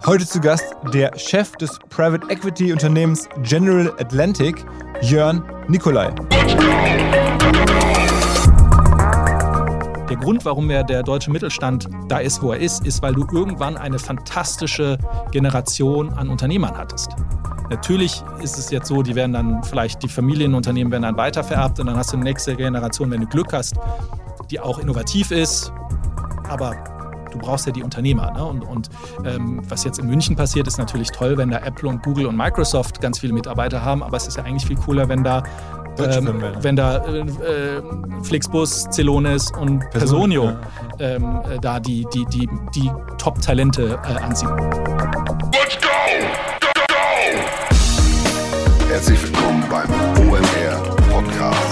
Heute zu Gast der Chef des Private Equity Unternehmens General Atlantic, Jörn Nikolai. Der Grund, warum ja der deutsche Mittelstand da ist, wo er ist, ist, weil du irgendwann eine fantastische Generation an Unternehmern hattest. Natürlich ist es jetzt so, die werden dann vielleicht, die Familienunternehmen werden dann weitervererbt und dann hast du eine nächste Generation, wenn du Glück hast, die auch innovativ ist, aber du brauchst ja die Unternehmer. Ne? Und, und ähm, was jetzt in München passiert, ist natürlich toll, wenn da Apple und Google und Microsoft ganz viele Mitarbeiter haben, aber es ist ja eigentlich viel cooler, wenn da ähm, wenn da äh, äh, Flixbus, Celonis und Personio ähm, äh, da die, die, die, die Top-Talente äh, anziehen. Let's go! go, go! Herzlich willkommen beim OMR Podcast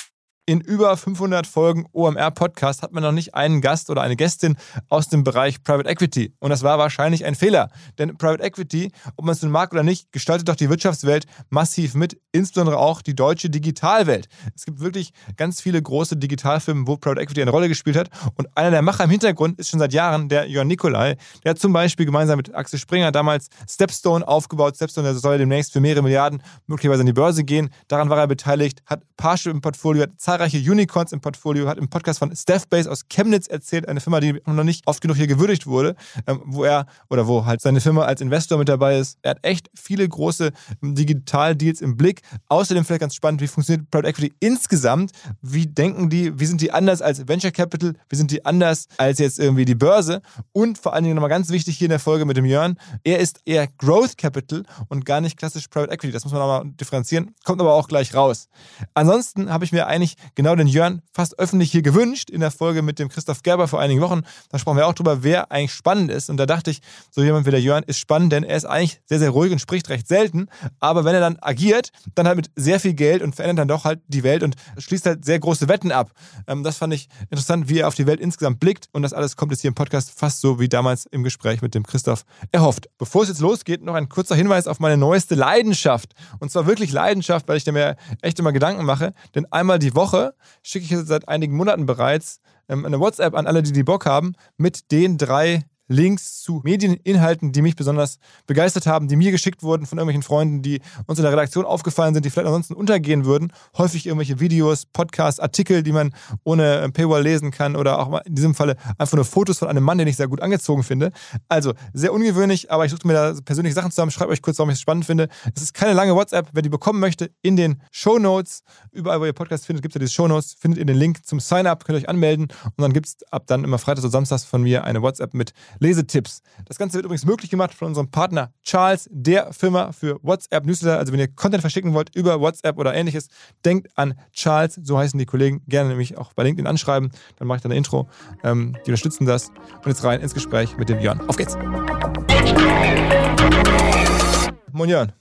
in über 500 Folgen OMR Podcast hat man noch nicht einen Gast oder eine Gästin aus dem Bereich Private Equity. Und das war wahrscheinlich ein Fehler. Denn Private Equity, ob man es nun mag oder nicht, gestaltet doch die Wirtschaftswelt massiv mit, insbesondere auch die deutsche Digitalwelt. Es gibt wirklich ganz viele große Digitalfirmen, wo Private Equity eine Rolle gespielt hat. Und einer der Macher im Hintergrund ist schon seit Jahren der Jörn Nikolai. Der hat zum Beispiel gemeinsam mit Axel Springer damals Stepstone aufgebaut. Stepstone der soll demnächst für mehrere Milliarden möglicherweise an die Börse gehen. Daran war er beteiligt, hat Parship im Portfolio, hat zahlreiche Unicorns im Portfolio, hat im Podcast von Staffbase aus Chemnitz erzählt, eine Firma, die noch nicht oft genug hier gewürdigt wurde, ähm, wo er oder wo halt seine Firma als Investor mit dabei ist. Er hat echt viele große Digital-Deals im Blick. Außerdem vielleicht ganz spannend, wie funktioniert Private Equity insgesamt? Wie denken die? Wie sind die anders als Venture Capital? Wie sind die anders als jetzt irgendwie die Börse? Und vor allen Dingen nochmal ganz wichtig hier in der Folge mit dem Jörn, er ist eher Growth Capital und gar nicht klassisch Private Equity. Das muss man nochmal differenzieren, kommt aber auch gleich raus. Ansonsten habe ich mir eigentlich genau den Jörn fast öffentlich hier gewünscht in der Folge mit dem Christoph Gerber vor einigen Wochen. Da sprachen wir auch drüber, wer eigentlich spannend ist. Und da dachte ich, so jemand wie der Jörn ist spannend, denn er ist eigentlich sehr, sehr ruhig und spricht recht selten. Aber wenn er dann agiert, dann halt mit sehr viel Geld und verändert dann doch halt die Welt und schließt halt sehr große Wetten ab. Ähm, das fand ich interessant, wie er auf die Welt insgesamt blickt. Und das alles kommt jetzt hier im Podcast fast so wie damals im Gespräch mit dem Christoph erhofft. Bevor es jetzt losgeht, noch ein kurzer Hinweis auf meine neueste Leidenschaft. Und zwar wirklich Leidenschaft, weil ich mir echt immer Gedanken mache. Denn einmal die Woche schicke ich seit einigen Monaten bereits ähm, eine WhatsApp an alle, die die Bock haben, mit den drei Links zu Medieninhalten, die mich besonders begeistert haben, die mir geschickt wurden von irgendwelchen Freunden, die uns in der Redaktion aufgefallen sind, die vielleicht ansonsten untergehen würden. Häufig irgendwelche Videos, Podcasts, Artikel, die man ohne Paywall lesen kann oder auch in diesem Falle einfach nur Fotos von einem Mann, den ich sehr gut angezogen finde. Also sehr ungewöhnlich, aber ich suchte mir da persönliche Sachen zusammen. Schreibe euch kurz, warum ich es spannend finde. Es ist keine lange WhatsApp. Wer die bekommen möchte, in den Show Notes, überall, wo ihr Podcast findet, gibt es ja diese Show Notes, findet ihr den Link zum Sign-up, könnt ihr euch anmelden und dann gibt es ab dann immer Freitag oder Samstags von mir eine WhatsApp mit Lesetipps. Das Ganze wird übrigens möglich gemacht von unserem Partner Charles, der Firma für WhatsApp Newsletter. Also wenn ihr Content verschicken wollt über WhatsApp oder ähnliches, denkt an Charles, so heißen die Kollegen, gerne nämlich auch bei LinkedIn anschreiben. Dann mache ich dann ein Intro. Ähm, die unterstützen das. Und jetzt rein ins Gespräch mit dem Jörn. Auf geht's. Moin Jörn.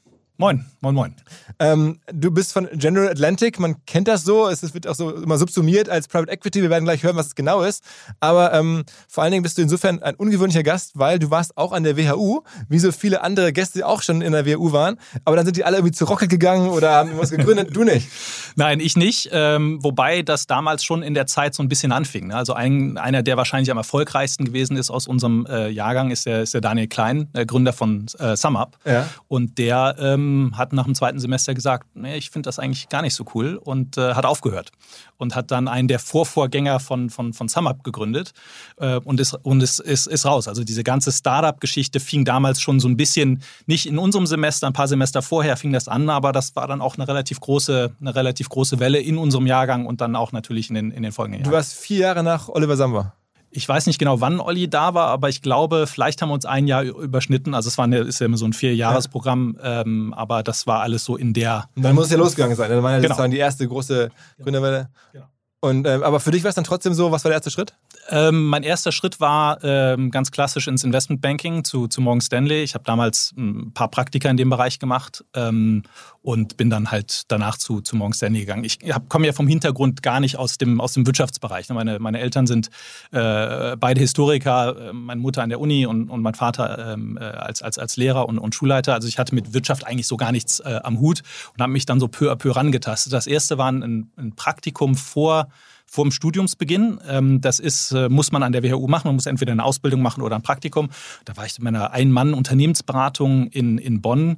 Moin, moin, moin. Ähm, du bist von General Atlantic, man kennt das so, es wird auch so immer subsumiert als Private Equity, wir werden gleich hören, was es genau ist. Aber ähm, vor allen Dingen bist du insofern ein ungewöhnlicher Gast, weil du warst auch an der WHU, wie so viele andere Gäste auch schon in der WHU waren. Aber dann sind die alle irgendwie zu Rocket gegangen oder haben was gegründet, du nicht. Nein, ich nicht. Ähm, wobei das damals schon in der Zeit so ein bisschen anfing. Ne? Also ein, einer, der wahrscheinlich am erfolgreichsten gewesen ist aus unserem äh, Jahrgang, ist der, ist der Daniel Klein, äh, Gründer von äh, SumUp. Ja. Und der ähm, hat nach dem zweiten Semester gesagt, nee, ich finde das eigentlich gar nicht so cool und äh, hat aufgehört. Und hat dann einen der Vorvorgänger von, von, von SumUp gegründet äh, und, ist, und ist, ist, ist raus. Also diese ganze Startup-Geschichte fing damals schon so ein bisschen, nicht in unserem Semester, ein paar Semester vorher fing das an, aber das war dann auch eine relativ große, eine relativ große Welle in unserem Jahrgang und dann auch natürlich in den, in den folgenden Jahren. Du warst vier Jahre nach Oliver Samba. Ich weiß nicht genau, wann Olli da war, aber ich glaube, vielleicht haben wir uns ein Jahr überschnitten. Also es war eine, ist ja immer so ein Vierjahresprogramm, ja. ähm, aber das war alles so in der. Und dann muss es ja losgegangen sein. Dann war ja genau. sozusagen die erste große Gründerwelle. Genau. Und, äh, aber für dich war es dann trotzdem so, was war der erste Schritt? Ähm, mein erster Schritt war ähm, ganz klassisch ins Investmentbanking zu, zu Morgan Stanley. Ich habe damals ein paar Praktika in dem Bereich gemacht ähm, und bin dann halt danach zu, zu Morgan Stanley gegangen. Ich komme ja vom Hintergrund gar nicht aus dem, aus dem Wirtschaftsbereich. Meine, meine Eltern sind äh, beide Historiker, äh, meine Mutter an der Uni und, und mein Vater ähm, äh, als, als, als Lehrer und, und Schulleiter. Also ich hatte mit Wirtschaft eigentlich so gar nichts äh, am Hut und habe mich dann so peu à peu rangetastet. Das erste war ein, ein Praktikum vor vor dem Studiumsbeginn. Ähm, das ist, äh, muss man an der WHU machen. Man muss entweder eine Ausbildung machen oder ein Praktikum. Da war ich in meiner Ein-Mann-Unternehmensberatung in, in Bonn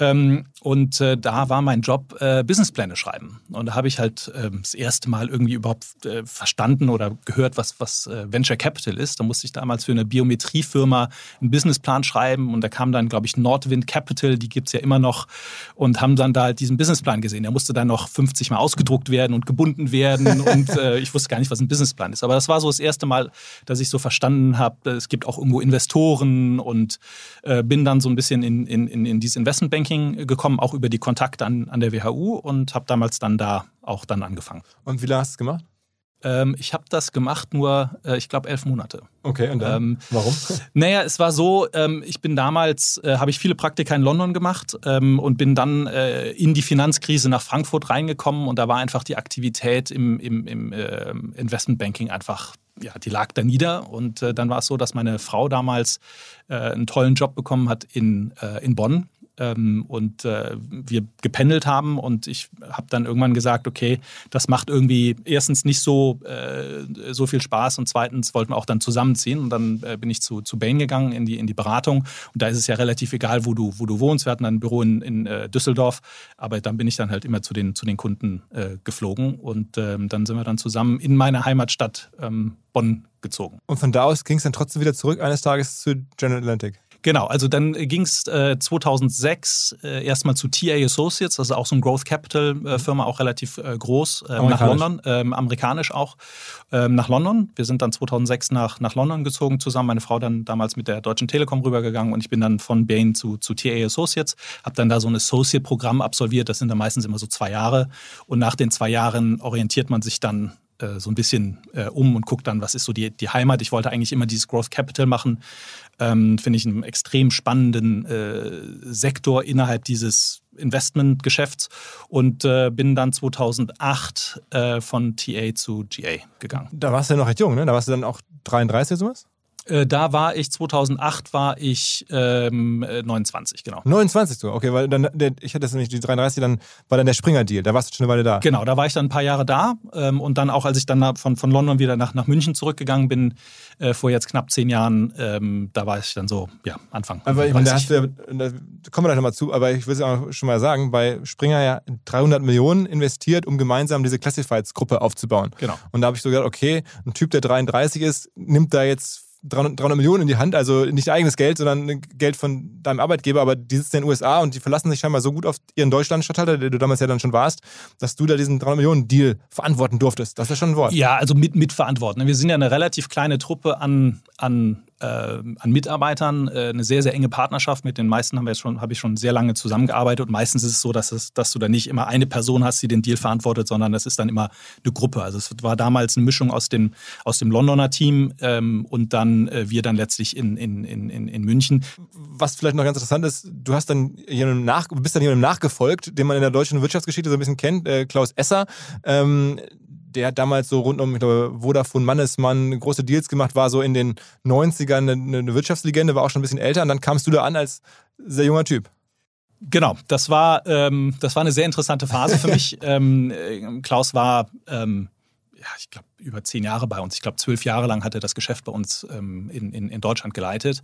ähm, und äh, da war mein Job äh, Businesspläne schreiben. Und da habe ich halt äh, das erste Mal irgendwie überhaupt äh, verstanden oder gehört, was, was äh, Venture Capital ist. Da musste ich damals für eine Biometriefirma einen Businessplan schreiben und da kam dann, glaube ich, Nordwind Capital, die gibt es ja immer noch, und haben dann da halt diesen Businessplan gesehen. Der musste dann noch 50 Mal ausgedruckt werden und gebunden werden und äh, ich wusste gar nicht, was ein Businessplan ist. Aber das war so das erste Mal, dass ich so verstanden habe, es gibt auch irgendwo Investoren und bin dann so ein bisschen in, in, in dieses Investmentbanking Banking gekommen, auch über die Kontakte an, an der WHU und habe damals dann da auch dann angefangen. Und wie lange hast du es gemacht? Ähm, ich habe das gemacht nur, äh, ich glaube, elf Monate. Okay, und dann? Ähm, Warum? Naja, es war so, ähm, ich bin damals, äh, habe ich viele Praktika in London gemacht ähm, und bin dann äh, in die Finanzkrise nach Frankfurt reingekommen und da war einfach die Aktivität im, im, im Investmentbanking einfach ja, die lag da nieder. Und äh, dann war es so, dass meine Frau damals äh, einen tollen Job bekommen hat in, äh, in Bonn ähm, und äh, wir gependelt haben und ich habe dann irgendwann gesagt, okay, das macht irgendwie erstens nicht so, äh, so viel Spaß und zweitens wollten wir auch dann zusammenziehen und dann äh, bin ich zu, zu Bain gegangen in die, in die Beratung und da ist es ja relativ egal, wo du, wo du wohnst. Wir hatten ein Büro in, in äh, Düsseldorf, aber dann bin ich dann halt immer zu den, zu den Kunden äh, geflogen und ähm, dann sind wir dann zusammen in meine Heimatstadt ähm, Bonn gezogen. Und von da aus ging es dann trotzdem wieder zurück eines Tages zu General Atlantic? Genau, also dann ging es äh, 2006 äh, erstmal zu TA Associates, also auch so ein Growth Capital äh, Firma, auch relativ äh, groß, äh, nach London, ähm, amerikanisch auch, ähm, nach London. Wir sind dann 2006 nach, nach London gezogen zusammen, meine Frau dann damals mit der Deutschen Telekom rübergegangen und ich bin dann von Bain zu, zu TA Associates, habe dann da so ein Associate-Programm absolviert, das sind dann meistens immer so zwei Jahre und nach den zwei Jahren orientiert man sich dann äh, so ein bisschen äh, um und guckt dann, was ist so die, die Heimat. Ich wollte eigentlich immer dieses Growth Capital machen. Ähm, Finde ich einen extrem spannenden äh, Sektor innerhalb dieses Investmentgeschäfts und äh, bin dann 2008 äh, von TA zu GA gegangen. Da warst du ja noch recht jung, ne? Da warst du dann auch 33 oder sowas? Äh, da war ich 2008 war ich ähm, 29, äh, genau. 29 so, okay, weil dann der, ich hatte nämlich die 33, dann war dann der Springer Deal. Da warst du schon eine Weile da. Genau, da war ich dann ein paar Jahre da ähm, und dann auch als ich dann von, von London wieder nach, nach München zurückgegangen bin äh, vor jetzt knapp zehn Jahren, ähm, da war ich dann so ja Anfang. Aber ich meine, da hast du da kommen wir gleich nochmal zu, aber ich will es auch schon mal sagen, bei Springer ja 300 Millionen investiert, um gemeinsam diese Classifieds-Gruppe aufzubauen. Genau. Und da habe ich so gedacht, okay, ein Typ, der 33 ist, nimmt da jetzt 300, 300 Millionen in die Hand, also nicht eigenes Geld, sondern Geld von deinem Arbeitgeber, aber die sitzen in den USA und die verlassen sich scheinbar so gut auf ihren Deutschlandstadthalter, der du damals ja dann schon warst, dass du da diesen 300 Millionen Deal verantworten durftest. Das ist ja schon ein Wort. Ja, also mit, mitverantworten. Wir sind ja eine relativ kleine Truppe an, an an Mitarbeitern äh, eine sehr, sehr enge Partnerschaft. Mit den meisten haben wir habe ich schon sehr lange zusammengearbeitet. Und meistens ist es so, dass, es, dass du da nicht immer eine Person hast, die den Deal verantwortet, sondern das ist dann immer eine Gruppe. Also es war damals eine Mischung aus dem, aus dem Londoner Team ähm, und dann äh, wir dann letztlich in, in, in, in München. Was vielleicht noch ganz interessant ist, du hast dann jemandem nach, bist dann jemandem nachgefolgt, den man in der deutschen Wirtschaftsgeschichte so ein bisschen kennt, äh, Klaus Esser. Ähm, der hat damals so rund um, ich glaube, Vodafone Mannesmann große Deals gemacht, war so in den 90ern eine, eine Wirtschaftslegende, war auch schon ein bisschen älter und dann kamst du da an als sehr junger Typ. Genau, das war, ähm, das war eine sehr interessante Phase für mich. ähm, äh, Klaus war, ähm, ja, ich glaube, über zehn Jahre bei uns. Ich glaube, zwölf Jahre lang hat er das Geschäft bei uns ähm, in, in, in, Deutschland geleitet.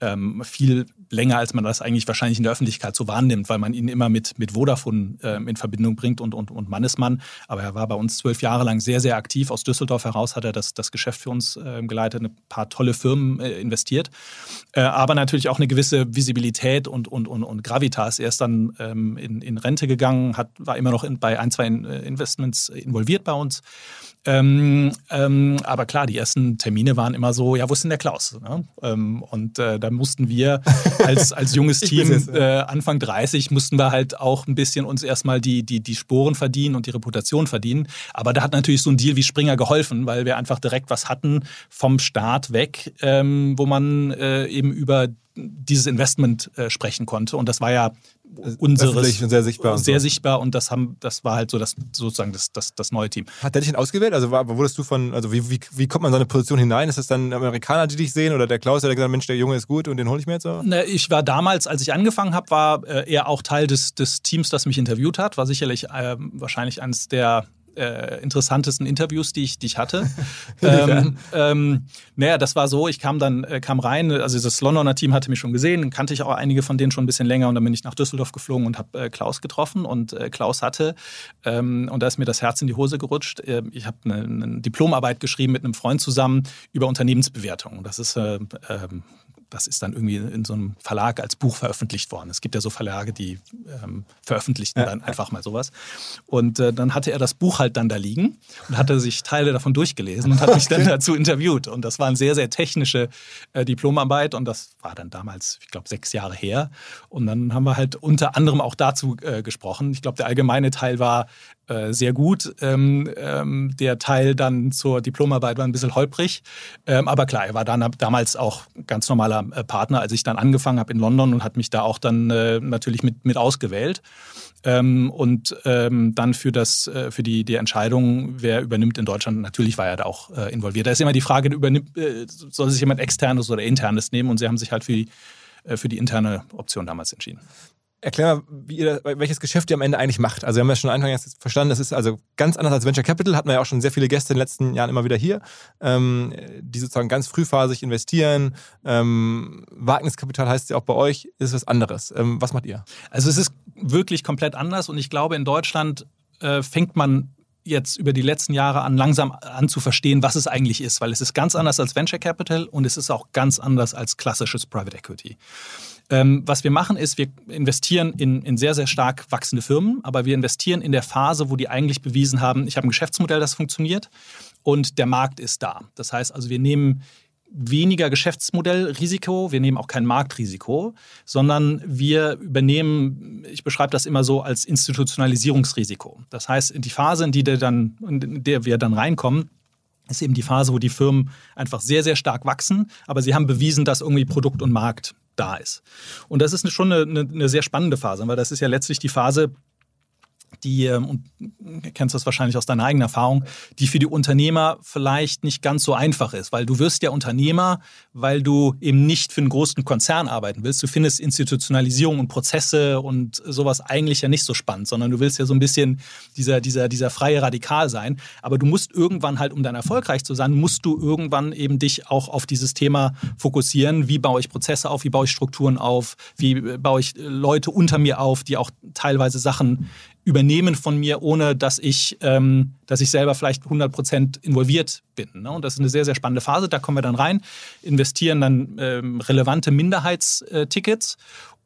Ähm, viel länger, als man das eigentlich wahrscheinlich in der Öffentlichkeit so wahrnimmt, weil man ihn immer mit, mit Vodafone ähm, in Verbindung bringt und, und, und Mannesmann. Aber er war bei uns zwölf Jahre lang sehr, sehr aktiv. Aus Düsseldorf heraus hat er das, das Geschäft für uns äh, geleitet, ein paar tolle Firmen äh, investiert. Äh, aber natürlich auch eine gewisse Visibilität und, und, und, und Gravitas. Er ist dann ähm, in, in Rente gegangen, hat, war immer noch in, bei ein, zwei äh, Investments involviert bei uns. Ähm, ähm, aber klar, die ersten Termine waren immer so, ja, wo ist denn der Klaus? Ne? Ähm, und äh, da mussten wir als, als junges Team, es, ja. äh, Anfang 30, mussten wir halt auch ein bisschen uns erstmal die, die, die Sporen verdienen und die Reputation verdienen. Aber da hat natürlich so ein Deal wie Springer geholfen, weil wir einfach direkt was hatten vom Start weg, ähm, wo man äh, eben über dieses Investment äh, sprechen konnte. Und das war ja unseres sehr sichtbar. Und sehr so. sichtbar und das haben, das war halt so das sozusagen das, das, das neue Team. Hat der dich denn ausgewählt? Also war, wurdest du von, also wie, wie, wie kommt man in so eine Position hinein? Ist das dann Amerikaner, die dich sehen oder der Klaus, der gesagt hat, Mensch, der Junge ist gut und den hole ich mir jetzt so? Ne, ich war damals, als ich angefangen habe, war äh, er auch Teil des, des Teams, das mich interviewt hat. War sicherlich äh, wahrscheinlich eines der äh, interessantesten Interviews, die ich, die ich hatte. ähm, ähm, naja, das war so, ich kam dann, äh, kam rein, also das Londoner Team hatte mich schon gesehen, kannte ich auch einige von denen schon ein bisschen länger und dann bin ich nach Düsseldorf geflogen und habe äh, Klaus getroffen und äh, Klaus hatte, ähm, und da ist mir das Herz in die Hose gerutscht, äh, ich habe eine, eine, Diplomarbeit geschrieben mit einem Freund zusammen über Unternehmensbewertung. Das ist äh, ähm, das ist dann irgendwie in so einem Verlag als Buch veröffentlicht worden. Es gibt ja so Verlage, die ähm, veröffentlichten dann einfach mal sowas. Und äh, dann hatte er das Buch halt dann da liegen und hatte sich Teile davon durchgelesen und hat mich dann dazu interviewt. Und das war eine sehr, sehr technische äh, Diplomarbeit und das war dann damals, ich glaube, sechs Jahre her. Und dann haben wir halt unter anderem auch dazu äh, gesprochen. Ich glaube, der allgemeine Teil war äh, sehr gut. Ähm, ähm, der Teil dann zur Diplomarbeit war ein bisschen holprig. Ähm, aber klar, er war dann damals auch ganz normaler äh, Partner, als ich dann angefangen habe in London und hat mich da auch dann äh, natürlich mit, mit ausgewählt. Ähm, und ähm, dann für, das, äh, für die, die Entscheidung, wer übernimmt in Deutschland, natürlich war er da auch äh, involviert. Da ist immer die Frage, übernimmt, soll sich jemand externes oder internes nehmen? Und sie haben sich halt für die, für die interne Option damals entschieden. Erklär mal, ihr, welches Geschäft ihr am Ende eigentlich macht. Also wir haben ja schon am Anfang verstanden, das ist also ganz anders als Venture Capital. Hatten wir ja auch schon sehr viele Gäste in den letzten Jahren immer wieder hier, ähm, die sozusagen ganz frühphasig investieren. Ähm, Wagniskapital heißt ja auch bei euch, ist was anderes. Ähm, was macht ihr? Also es ist wirklich komplett anders und ich glaube, in Deutschland äh, fängt man jetzt über die letzten Jahre an, langsam an zu verstehen, was es eigentlich ist, weil es ist ganz anders als Venture Capital und es ist auch ganz anders als klassisches Private Equity. Ähm, was wir machen ist, wir investieren in, in sehr, sehr stark wachsende Firmen, aber wir investieren in der Phase, wo die eigentlich bewiesen haben, ich habe ein Geschäftsmodell, das funktioniert und der Markt ist da. Das heißt also, wir nehmen weniger Geschäftsmodellrisiko, wir nehmen auch kein Marktrisiko, sondern wir übernehmen, ich beschreibe das immer so als Institutionalisierungsrisiko. Das heißt, die Phase, in, die dann, in der wir dann reinkommen, ist eben die Phase, wo die Firmen einfach sehr, sehr stark wachsen, aber sie haben bewiesen, dass irgendwie Produkt und Markt da ist. Und das ist schon eine, eine, sehr spannende Phase, weil das ist ja letztlich die Phase, die, ähm, und kennst das wahrscheinlich aus deiner eigenen Erfahrung, die für die Unternehmer vielleicht nicht ganz so einfach ist, weil du wirst ja Unternehmer, weil du eben nicht für einen großen Konzern arbeiten willst. Du findest Institutionalisierung und Prozesse und sowas eigentlich ja nicht so spannend, sondern du willst ja so ein bisschen dieser, dieser, dieser freie Radikal sein. Aber du musst irgendwann halt, um dann erfolgreich zu sein, musst du irgendwann eben dich auch auf dieses Thema fokussieren. Wie baue ich Prozesse auf? Wie baue ich Strukturen auf? Wie baue ich Leute unter mir auf, die auch teilweise Sachen übernehmen von mir, ohne dass ich, ähm, dass ich selber vielleicht 100% involviert bin. Ne? Und das ist eine sehr, sehr spannende Phase. Da kommen wir dann rein, investieren dann ähm, relevante Minderheitstickets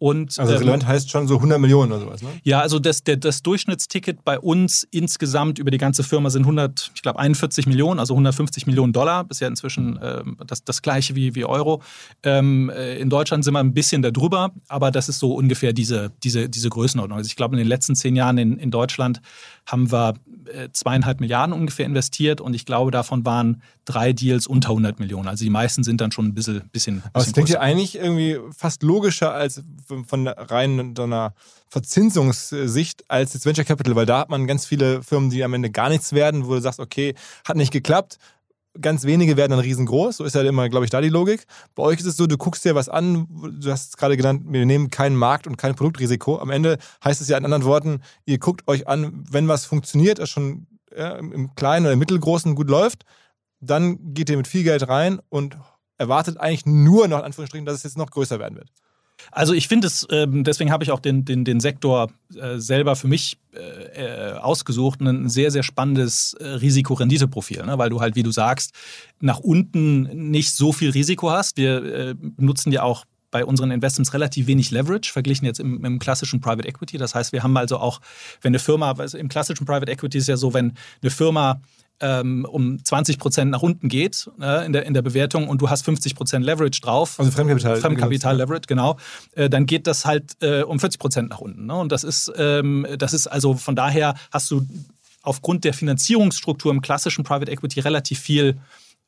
Und, also ähm, relevant heißt schon so 100 Millionen oder sowas, ne? Ja, also das, der, das Durchschnittsticket bei uns insgesamt über die ganze Firma sind 100, ich glaube 41 Millionen, also 150 Millionen Dollar. Ist ja inzwischen ähm, das, das gleiche wie, wie Euro. Ähm, äh, in Deutschland sind wir ein bisschen darüber, aber das ist so ungefähr diese, diese, diese Größenordnung. Also ich glaube, in den letzten zehn Jahren in, in Deutschland haben wir äh, zweieinhalb Milliarden ungefähr investiert und ich glaube, davon waren drei Deals unter 100 Millionen. Also die meisten sind dann schon ein bisschen, bisschen, Aber es bisschen klingt ja eigentlich irgendwie fast logischer als von rein so einer Verzinsungssicht als jetzt Venture Capital, weil da hat man ganz viele Firmen, die am Ende gar nichts werden, wo du sagst, okay, hat nicht geklappt. Ganz wenige werden dann riesengroß. So ist ja immer, glaube ich, da die Logik. Bei euch ist es so, du guckst dir was an, du hast es gerade genannt, wir nehmen keinen Markt- und kein Produktrisiko. Am Ende heißt es ja in anderen Worten, ihr guckt euch an, wenn was funktioniert, das schon ja, im im Kleinen oder im Mittelgroßen gut läuft, dann geht ihr mit viel Geld rein und erwartet eigentlich nur noch in Anführungsstrichen, dass es jetzt noch größer werden wird. Also ich finde es, ähm, deswegen habe ich auch den, den, den Sektor äh, selber für mich äh, äh, ausgesucht, ein sehr, sehr spannendes Risiko-Rendite-Profil, ne? weil du halt, wie du sagst, nach unten nicht so viel Risiko hast. Wir nutzen ja auch bei unseren Investments relativ wenig Leverage, verglichen jetzt im, im, klassischen Private Equity. Das heißt, wir haben also auch, wenn eine Firma, also im klassischen Private Equity ist ja so, wenn eine Firma ähm, um 20 Prozent nach unten geht äh, in, der, in der Bewertung und du hast 50 Prozent Leverage drauf. Also Fremdkapital. Fremdkapital Leverage, genau. Äh, dann geht das halt äh, um 40 Prozent nach unten. Ne? Und das ist, ähm, das ist also von daher hast du aufgrund der Finanzierungsstruktur im klassischen Private Equity relativ viel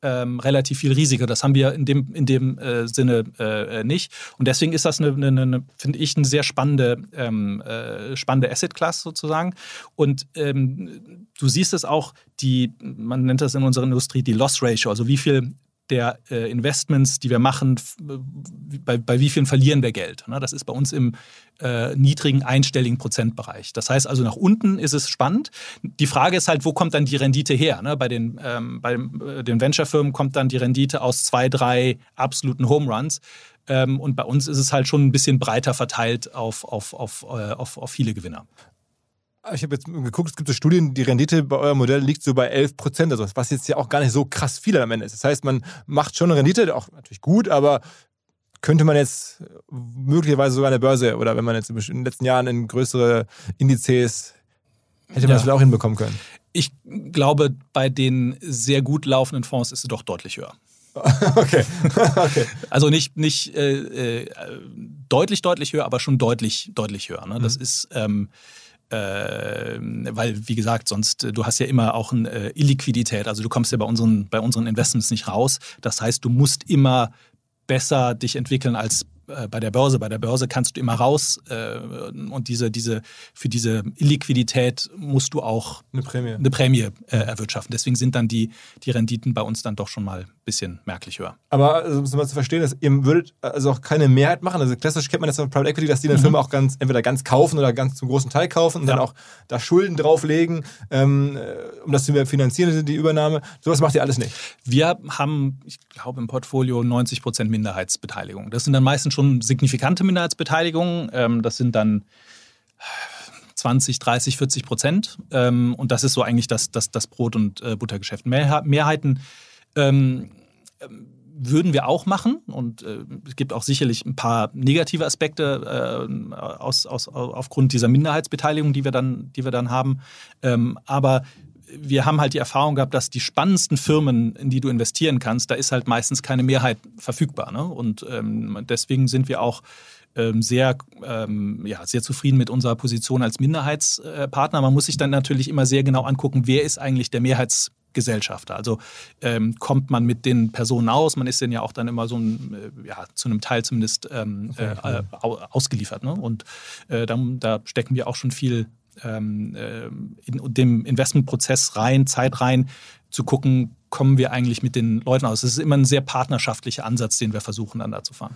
ähm, relativ viel Risiko. Das haben wir in dem, in dem äh, Sinne äh, nicht. Und deswegen ist das, eine, eine, eine finde ich, eine sehr spannende, ähm, äh, spannende Asset-Class sozusagen. Und ähm, du siehst es auch, die, man nennt das in unserer Industrie die Loss Ratio, also wie viel der äh, Investments, die wir machen, bei, bei wie vielen verlieren wir Geld. Ne? Das ist bei uns im äh, niedrigen einstelligen Prozentbereich. Das heißt also, nach unten ist es spannend. Die Frage ist halt, wo kommt dann die Rendite her? Ne? Bei den, ähm, bei den Venture-Firmen kommt dann die Rendite aus zwei, drei absoluten Home Runs. Ähm, und bei uns ist es halt schon ein bisschen breiter verteilt auf, auf, auf, äh, auf, auf viele Gewinner. Ich habe jetzt geguckt, es gibt so Studien, die Rendite bei eurem Modell liegt so bei 11 Prozent, also was jetzt ja auch gar nicht so krass viel am Ende ist. Das heißt, man macht schon eine Rendite, auch natürlich gut, aber könnte man jetzt möglicherweise sogar an der Börse oder wenn man jetzt in den letzten Jahren in größere Indizes hätte man ja. das vielleicht auch hinbekommen können. Ich glaube, bei den sehr gut laufenden Fonds ist es doch deutlich höher. Okay. okay. Also nicht, nicht äh, äh, deutlich, deutlich höher, aber schon deutlich, deutlich höher. Ne? Das mhm. ist ähm, äh, weil, wie gesagt, sonst, du hast ja immer auch eine äh, Illiquidität. Also du kommst ja bei unseren, bei unseren Investments nicht raus. Das heißt, du musst immer besser dich entwickeln als äh, bei der Börse. Bei der Börse kannst du immer raus äh, und diese, diese, für diese Illiquidität musst du auch eine Prämie, eine Prämie äh, erwirtschaften. Deswegen sind dann die, die Renditen bei uns dann doch schon mal ein bisschen merklich höher. Aber also, um es mal zu verstehen, dass ihr würdet also auch keine Mehrheit machen. Also klassisch kennt man das von Private Equity, dass die eine mhm. Firma auch ganz entweder ganz kaufen oder ganz zum großen Teil kaufen und ja. dann auch da Schulden drauflegen, ähm, um das zu finanzieren, die Übernahme. Sowas macht ihr alles nicht. Wir haben, ich glaube, im Portfolio 90 Prozent Minderheitsbeteiligung. Das sind dann meistens schon signifikante Minderheitsbeteiligungen. Ähm, das sind dann 20, 30, 40 Prozent. Ähm, und das ist so eigentlich das, das, das Brot- und äh, Buttergeschäft. Mehrheiten ähm, würden wir auch machen und äh, es gibt auch sicherlich ein paar negative Aspekte äh, aus, aus, aufgrund dieser Minderheitsbeteiligung, die wir dann, die wir dann haben. Ähm, aber wir haben halt die Erfahrung gehabt, dass die spannendsten Firmen, in die du investieren kannst, da ist halt meistens keine Mehrheit verfügbar. Ne? Und ähm, deswegen sind wir auch ähm, sehr, ähm, ja, sehr zufrieden mit unserer Position als Minderheitspartner. Man muss sich dann natürlich immer sehr genau angucken, wer ist eigentlich der Mehrheitsgesellschafter. Also ähm, kommt man mit den Personen aus, man ist denen ja auch dann immer so ein, äh, ja, zu einem Teil zumindest ähm, äh, ausgeliefert. Ne? Und äh, da, da stecken wir auch schon viel ähm, äh, in dem Investmentprozess rein, Zeit rein, zu gucken, kommen wir eigentlich mit den Leuten aus. Es ist immer ein sehr partnerschaftlicher Ansatz, den wir versuchen dann da zu fahren.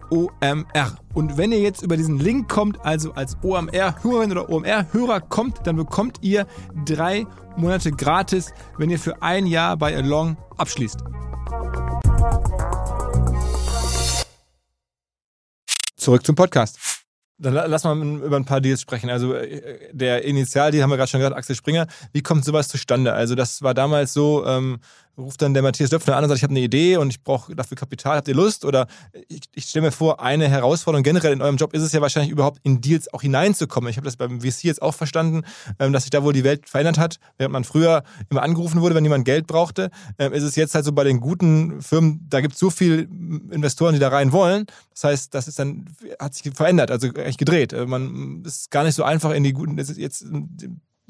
OMR. Und wenn ihr jetzt über diesen Link kommt, also als OMR-Hörerin oder OMR-Hörer kommt, dann bekommt ihr drei Monate gratis, wenn ihr für ein Jahr bei Along abschließt. Zurück zum Podcast. Dann lass mal über ein paar Deals sprechen. Also äh, der Initialdeal haben wir gerade schon gesagt, Axel Springer. Wie kommt sowas zustande? Also das war damals so, ähm, ruft dann der Matthias Döpfner an und sagt, ich habe eine Idee und ich brauche dafür Kapital, habt ihr Lust? Oder ich, ich stelle mir vor, eine Herausforderung generell in eurem Job ist es ja wahrscheinlich überhaupt in Deals auch hineinzukommen. Ich habe das beim VC jetzt auch verstanden, ähm, dass sich da wohl die Welt verändert hat. Während man früher immer angerufen wurde, wenn jemand Geld brauchte, ähm, ist es jetzt halt so bei den guten Firmen, da gibt es so viele Investoren, die da rein wollen. Das heißt, das ist dann, hat sich verändert, also echt gedreht. Äh, man ist gar nicht so einfach in die guten, jetzt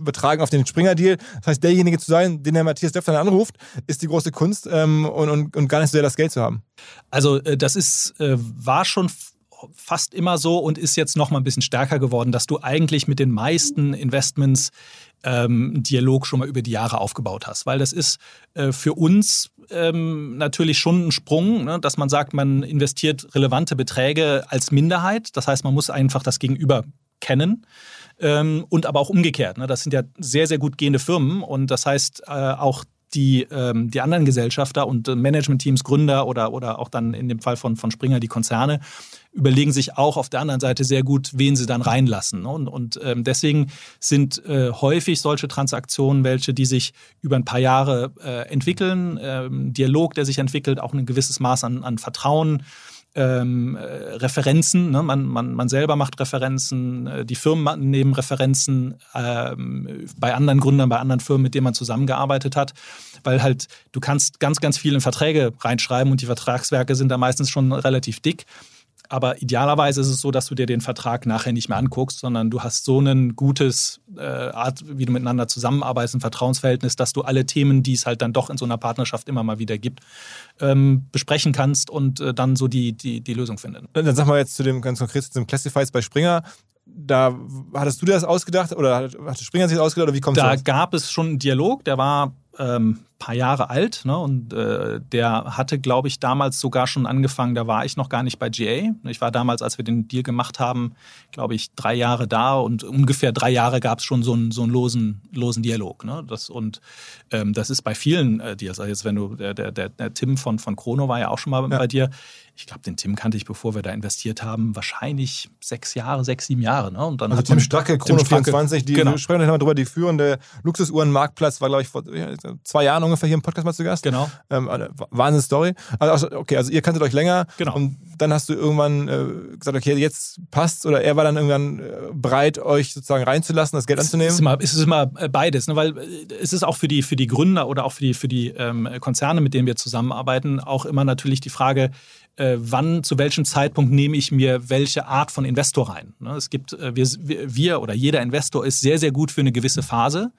übertragen auf den Springer-Deal. Das heißt, derjenige zu sein, den der Matthias Döpfner anruft, ist die große Kunst ähm, und, und, und gar nicht so sehr das Geld zu haben. Also äh, das ist, äh, war schon fast immer so und ist jetzt noch mal ein bisschen stärker geworden, dass du eigentlich mit den meisten Investments ähm, Dialog schon mal über die Jahre aufgebaut hast. Weil das ist äh, für uns ähm, natürlich schon ein Sprung, ne, dass man sagt, man investiert relevante Beträge als Minderheit. Das heißt, man muss einfach das Gegenüber kennen ähm, und aber auch umgekehrt. Ne? Das sind ja sehr, sehr gut gehende Firmen und das heißt äh, auch die, ähm, die anderen Gesellschafter und äh, Managementteams, Gründer oder, oder auch dann in dem Fall von, von Springer die Konzerne überlegen sich auch auf der anderen Seite sehr gut, wen sie dann reinlassen. Ne? Und, und ähm, deswegen sind äh, häufig solche Transaktionen welche, die sich über ein paar Jahre äh, entwickeln, ähm, Dialog, der sich entwickelt, auch ein gewisses Maß an, an Vertrauen ähm, äh, Referenzen. Ne? Man, man, man selber macht Referenzen, äh, die Firmen nehmen Referenzen ähm, bei anderen Gründern, bei anderen Firmen, mit denen man zusammengearbeitet hat. Weil halt, du kannst ganz, ganz viel in Verträge reinschreiben und die Vertragswerke sind da meistens schon relativ dick. Aber idealerweise ist es so, dass du dir den Vertrag nachher nicht mehr anguckst, sondern du hast so ein gutes äh, Art, wie du miteinander zusammenarbeitest, ein Vertrauensverhältnis, dass du alle Themen, die es halt dann doch in so einer Partnerschaft immer mal wieder gibt, ähm, besprechen kannst und äh, dann so die, die, die Lösung finden. Dann sag mal jetzt zu dem ganz konkret zu dem Classifieds bei Springer da hattest du dir das ausgedacht oder hat Springer sich das ausgedacht oder wie kommt Da gab es schon einen Dialog, der war ähm, paar Jahre alt ne? und äh, der hatte, glaube ich, damals sogar schon angefangen, da war ich noch gar nicht bei GA. Ich war damals, als wir den Deal gemacht haben, glaube ich, drei Jahre da und ungefähr drei Jahre gab es schon so einen, so einen losen, losen Dialog. Ne? Das, und ähm, das ist bei vielen äh, Deals, also jetzt wenn du, der, der, der Tim von, von Chrono war ja auch schon mal ja. bei dir, ich glaube, den Tim kannte ich, bevor wir da investiert haben, wahrscheinlich sechs Jahre, sechs, sieben Jahre. Ne? Und dann also Tim Stracke, Chrono 24, die genau. sprechen nochmal drüber, die führende Luxusuhrenmarktplatz war, glaube ich, vor zwei Jahren ungefähr hier im Podcast mal zu Gast. Genau. Ähm, Wahnsinn Story. Also, okay, also ihr kanntet euch länger. Genau. Und dann hast du irgendwann äh, gesagt, okay, jetzt passt's oder er war dann irgendwann äh, bereit, euch sozusagen reinzulassen, das Geld anzunehmen? Es ist immer, es ist immer äh, beides, ne? weil äh, es ist auch für die, für die Gründer oder auch für die, für die ähm, Konzerne, mit denen wir zusammenarbeiten, auch immer natürlich die Frage, äh, wann, zu welchem Zeitpunkt nehme ich mir welche Art von Investor rein. Ne? Es gibt, äh, wir, wir oder jeder Investor ist sehr, sehr gut für eine gewisse Phase,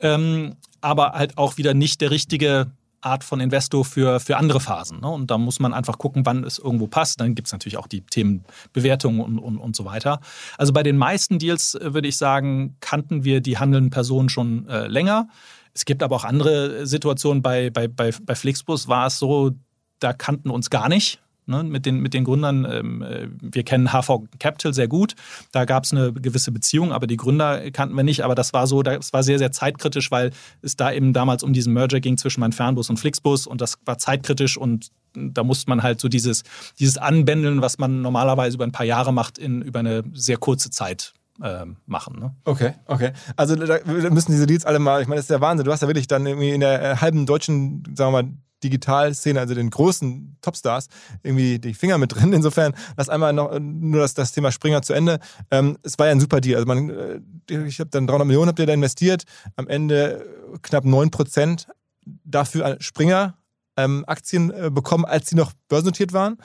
ähm, aber halt auch wieder nicht der richtige Art von Investor für, für andere Phasen. Ne? Und da muss man einfach gucken, wann es irgendwo passt. Dann gibt es natürlich auch die Themen Bewertung und, und, und so weiter. Also bei den meisten Deals äh, würde ich sagen, kannten wir die handelnden Personen schon äh, länger. Es gibt aber auch andere Situationen. Bei, bei, bei, bei Flixbus war es so, da kannten uns gar nicht ne, mit, den, mit den Gründern. Ähm, äh, wir kennen HV Capital sehr gut. Da gab es eine gewisse Beziehung, aber die Gründer kannten wir nicht. Aber das war so, das war sehr, sehr zeitkritisch, weil es da eben damals um diesen Merger ging zwischen meinem Fernbus und Flixbus und das war zeitkritisch und da musste man halt so dieses, dieses Anbändeln, was man normalerweise über ein paar Jahre macht, in, über eine sehr kurze Zeit ähm, machen. Ne? Okay, okay. Also da müssen diese Deals alle mal, ich meine, das ist der Wahnsinn. Du hast ja wirklich dann irgendwie in der äh, halben deutschen, sagen wir mal, Digitalszene, also den großen Topstars, irgendwie die Finger mit drin. Insofern, lass einmal noch nur das, das Thema Springer zu Ende. Ähm, es war ja ein super Deal. Also man, äh, ich habe dann 300 Millionen habt ihr da investiert, am Ende knapp 9 Prozent dafür Springer ähm, Aktien äh, bekommen, als sie noch börsennotiert waren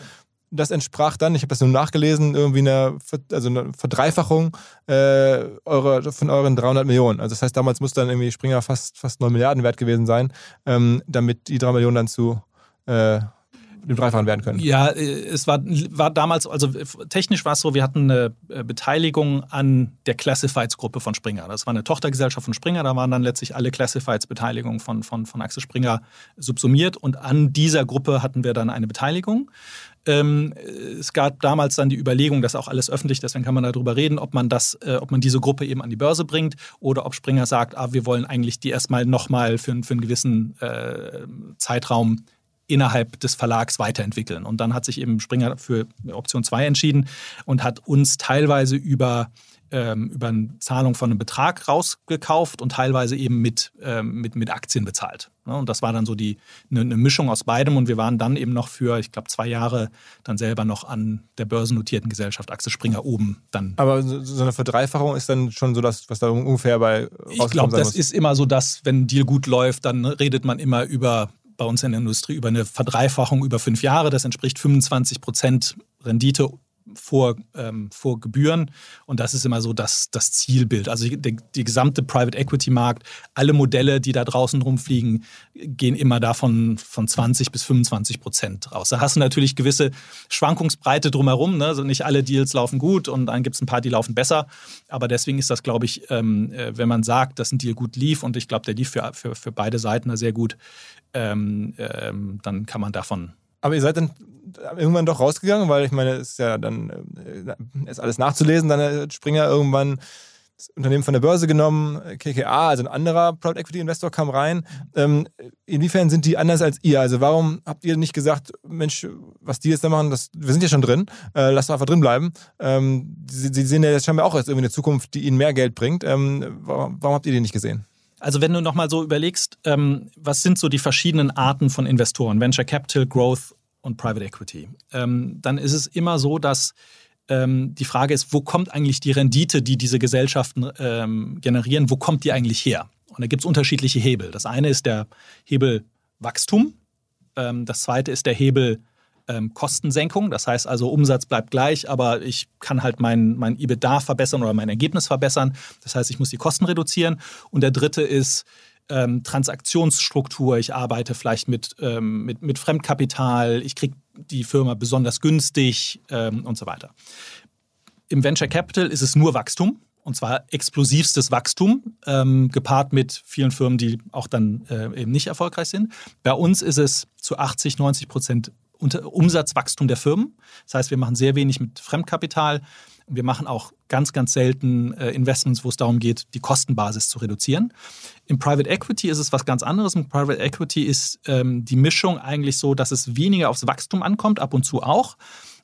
das entsprach dann, ich habe das nur nachgelesen, irgendwie eine, also eine Verdreifachung äh, eure, von euren 300 Millionen. Also das heißt, damals muss dann irgendwie Springer fast, fast 9 Milliarden wert gewesen sein, ähm, damit die 3 Millionen dann zu äh, dem Dreifachen werden können. Ja, äh, es war, war damals, also technisch war es so, wir hatten eine äh, Beteiligung an der Classifieds-Gruppe von Springer. Das war eine Tochtergesellschaft von Springer, da waren dann letztlich alle Classifieds-Beteiligungen von, von, von Axel Springer subsumiert und an dieser Gruppe hatten wir dann eine Beteiligung. Ähm, es gab damals dann die Überlegung, das ist auch alles öffentlich, deswegen kann man darüber reden, ob man das, äh, ob man diese Gruppe eben an die Börse bringt oder ob Springer sagt, ah, wir wollen eigentlich die erstmal nochmal für, für einen gewissen äh, Zeitraum innerhalb des Verlags weiterentwickeln. Und dann hat sich eben Springer für Option 2 entschieden und hat uns teilweise über ähm, über eine Zahlung von einem Betrag rausgekauft und teilweise eben mit, ähm, mit, mit Aktien bezahlt. Ne? Und das war dann so die, eine, eine, Mischung aus beidem. Und wir waren dann eben noch für, ich glaube, zwei Jahre dann selber noch an der börsennotierten Gesellschaft Axel Springer oben dann. Aber so eine Verdreifachung ist dann schon so das, was da ungefähr bei Ich glaube, das muss. ist immer so, dass, wenn ein Deal gut läuft, dann redet man immer über bei uns in der Industrie über eine Verdreifachung über fünf Jahre. Das entspricht 25 Prozent Rendite vor, ähm, vor Gebühren. Und das ist immer so das, das Zielbild. Also die, die gesamte Private Equity Markt, alle Modelle, die da draußen rumfliegen, gehen immer davon von 20 bis 25 Prozent raus. Da hast du natürlich gewisse Schwankungsbreite drumherum. Ne? Also nicht alle Deals laufen gut und dann gibt es ein paar, die laufen besser. Aber deswegen ist das, glaube ich, ähm, äh, wenn man sagt, dass ein Deal gut lief und ich glaube, der lief für, für, für beide Seiten sehr gut, ähm, ähm, dann kann man davon aber ihr seid dann irgendwann doch rausgegangen, weil ich meine, es ist ja dann äh, ist alles nachzulesen, dann hat Springer irgendwann das Unternehmen von der Börse genommen, KKA, also ein anderer Private Equity Investor kam rein. Ähm, inwiefern sind die anders als ihr? Also warum habt ihr nicht gesagt, Mensch, was die jetzt da machen, das, wir sind ja schon drin, äh, lasst doch einfach drin bleiben. Ähm, sie, sie, sehen ja jetzt scheinbar auch als irgendwie eine Zukunft, die ihnen mehr Geld bringt. Ähm, warum, warum habt ihr die nicht gesehen? Also wenn du nochmal so überlegst, ähm, was sind so die verschiedenen Arten von Investoren, Venture Capital, Growth und Private Equity, ähm, dann ist es immer so, dass ähm, die Frage ist, wo kommt eigentlich die Rendite, die diese Gesellschaften ähm, generieren, wo kommt die eigentlich her? Und da gibt es unterschiedliche Hebel. Das eine ist der Hebel Wachstum, ähm, das zweite ist der Hebel ähm, Kostensenkung. Das heißt also, Umsatz bleibt gleich, aber ich kann halt mein, mein EBITDA verbessern oder mein Ergebnis verbessern. Das heißt, ich muss die Kosten reduzieren. Und der dritte ist ähm, Transaktionsstruktur. Ich arbeite vielleicht mit, ähm, mit, mit Fremdkapital. Ich kriege die Firma besonders günstig ähm, und so weiter. Im Venture Capital ist es nur Wachstum und zwar explosivstes Wachstum, ähm, gepaart mit vielen Firmen, die auch dann äh, eben nicht erfolgreich sind. Bei uns ist es zu 80, 90 Prozent Umsatzwachstum der Firmen. Das heißt, wir machen sehr wenig mit Fremdkapital. Wir machen auch ganz, ganz selten äh, Investments, wo es darum geht, die Kostenbasis zu reduzieren. Im Private Equity ist es was ganz anderes. Im Private Equity ist ähm, die Mischung eigentlich so, dass es weniger aufs Wachstum ankommt, ab und zu auch,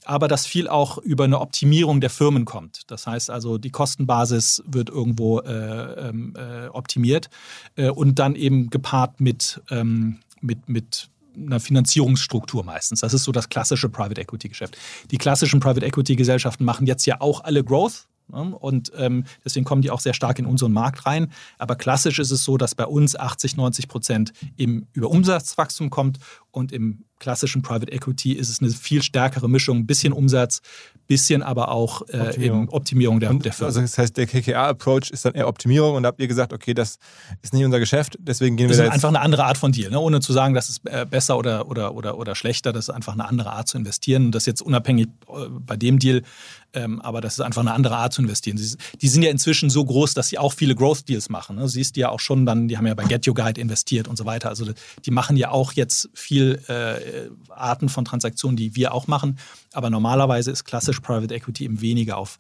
aber dass viel auch über eine Optimierung der Firmen kommt. Das heißt also, die Kostenbasis wird irgendwo äh, ähm, äh, optimiert äh, und dann eben gepaart mit, ähm, mit, mit einer Finanzierungsstruktur meistens. Das ist so das klassische Private Equity Geschäft. Die klassischen Private Equity Gesellschaften machen jetzt ja auch alle Growth. Ne? Und ähm, deswegen kommen die auch sehr stark in unseren Markt rein. Aber klassisch ist es so, dass bei uns 80, 90 Prozent im, über Umsatzwachstum kommt und im klassischen Private Equity ist es eine viel stärkere Mischung, ein bisschen Umsatz, bisschen aber auch äh, Optimierung. Optimierung der, der Firma. Also das heißt, der KKA-Approach ist dann eher Optimierung und da habt ihr gesagt, okay, das ist nicht unser Geschäft, deswegen gehen wir da. Das ist einfach eine andere Art von Deal, ne? ohne zu sagen, das ist äh, besser oder, oder, oder, oder schlechter, das ist einfach eine andere Art zu investieren und das jetzt unabhängig äh, bei dem Deal, ähm, aber das ist einfach eine andere Art zu investieren. Die sind ja inzwischen so groß, dass sie auch viele Growth-Deals machen. Ne? Siehst du ja auch schon dann, die haben ja bei Get Your Guide investiert und so weiter, also die machen ja auch jetzt viel äh, Arten von Transaktionen, die wir auch machen. Aber normalerweise ist klassisch Private Equity eben weniger auf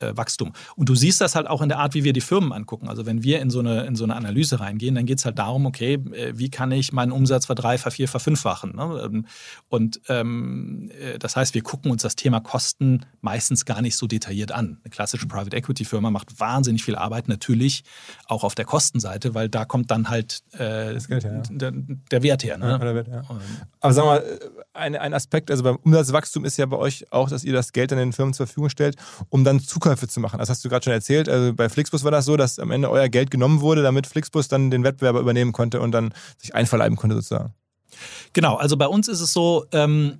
äh, Wachstum. Und du siehst das halt auch in der Art, wie wir die Firmen angucken. Also wenn wir in so eine, in so eine Analyse reingehen, dann geht es halt darum, okay, äh, wie kann ich meinen Umsatz verdreifachen, vier, verfünffachen? Ne? Ähm, und ähm, äh, das heißt, wir gucken uns das Thema Kosten meistens gar nicht so detailliert an. Eine klassische Private Equity Firma macht wahnsinnig viel Arbeit, natürlich auch auf der Kostenseite, weil da kommt dann halt äh, her, ja. der, der, Wert her. Ne? Ja, der Wert, ja. Aber sag mal, ein, ein Aspekt, also beim Umsatzwachstum ist ja bei euch auch, dass ihr das Geld an den Firmen zur Verfügung stellt, um dann Zukunft Zukäufe zu machen. Das hast du gerade schon erzählt. Also bei Flixbus war das so, dass am Ende euer Geld genommen wurde, damit Flixbus dann den Wettbewerber übernehmen konnte und dann sich einverleiben konnte sozusagen. Genau, also bei uns ist es so, ähm,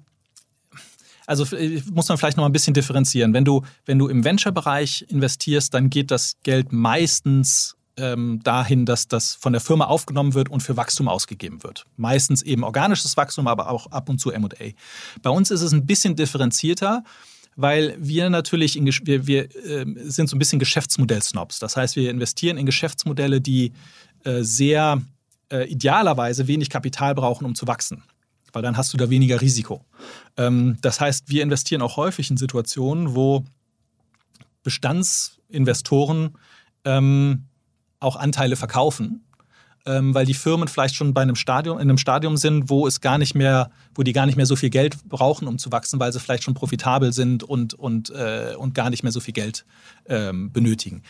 also muss man vielleicht noch ein bisschen differenzieren. Wenn du, wenn du im Venture-Bereich investierst, dann geht das Geld meistens ähm, dahin, dass das von der Firma aufgenommen wird und für Wachstum ausgegeben wird. Meistens eben organisches Wachstum, aber auch ab und zu MA. Bei uns ist es ein bisschen differenzierter weil wir natürlich, in, wir, wir äh, sind so ein bisschen Geschäftsmodell-Snobs. Das heißt, wir investieren in Geschäftsmodelle, die äh, sehr äh, idealerweise wenig Kapital brauchen, um zu wachsen. Weil dann hast du da weniger Risiko. Ähm, das heißt, wir investieren auch häufig in Situationen, wo Bestandsinvestoren ähm, auch Anteile verkaufen ähm, weil die Firmen vielleicht schon bei einem Stadium, in einem Stadium sind, wo es gar nicht mehr, wo die gar nicht mehr so viel Geld brauchen, um zu wachsen, weil sie vielleicht schon profitabel sind und, und, äh, und gar nicht mehr so viel Geld ähm, benötigen.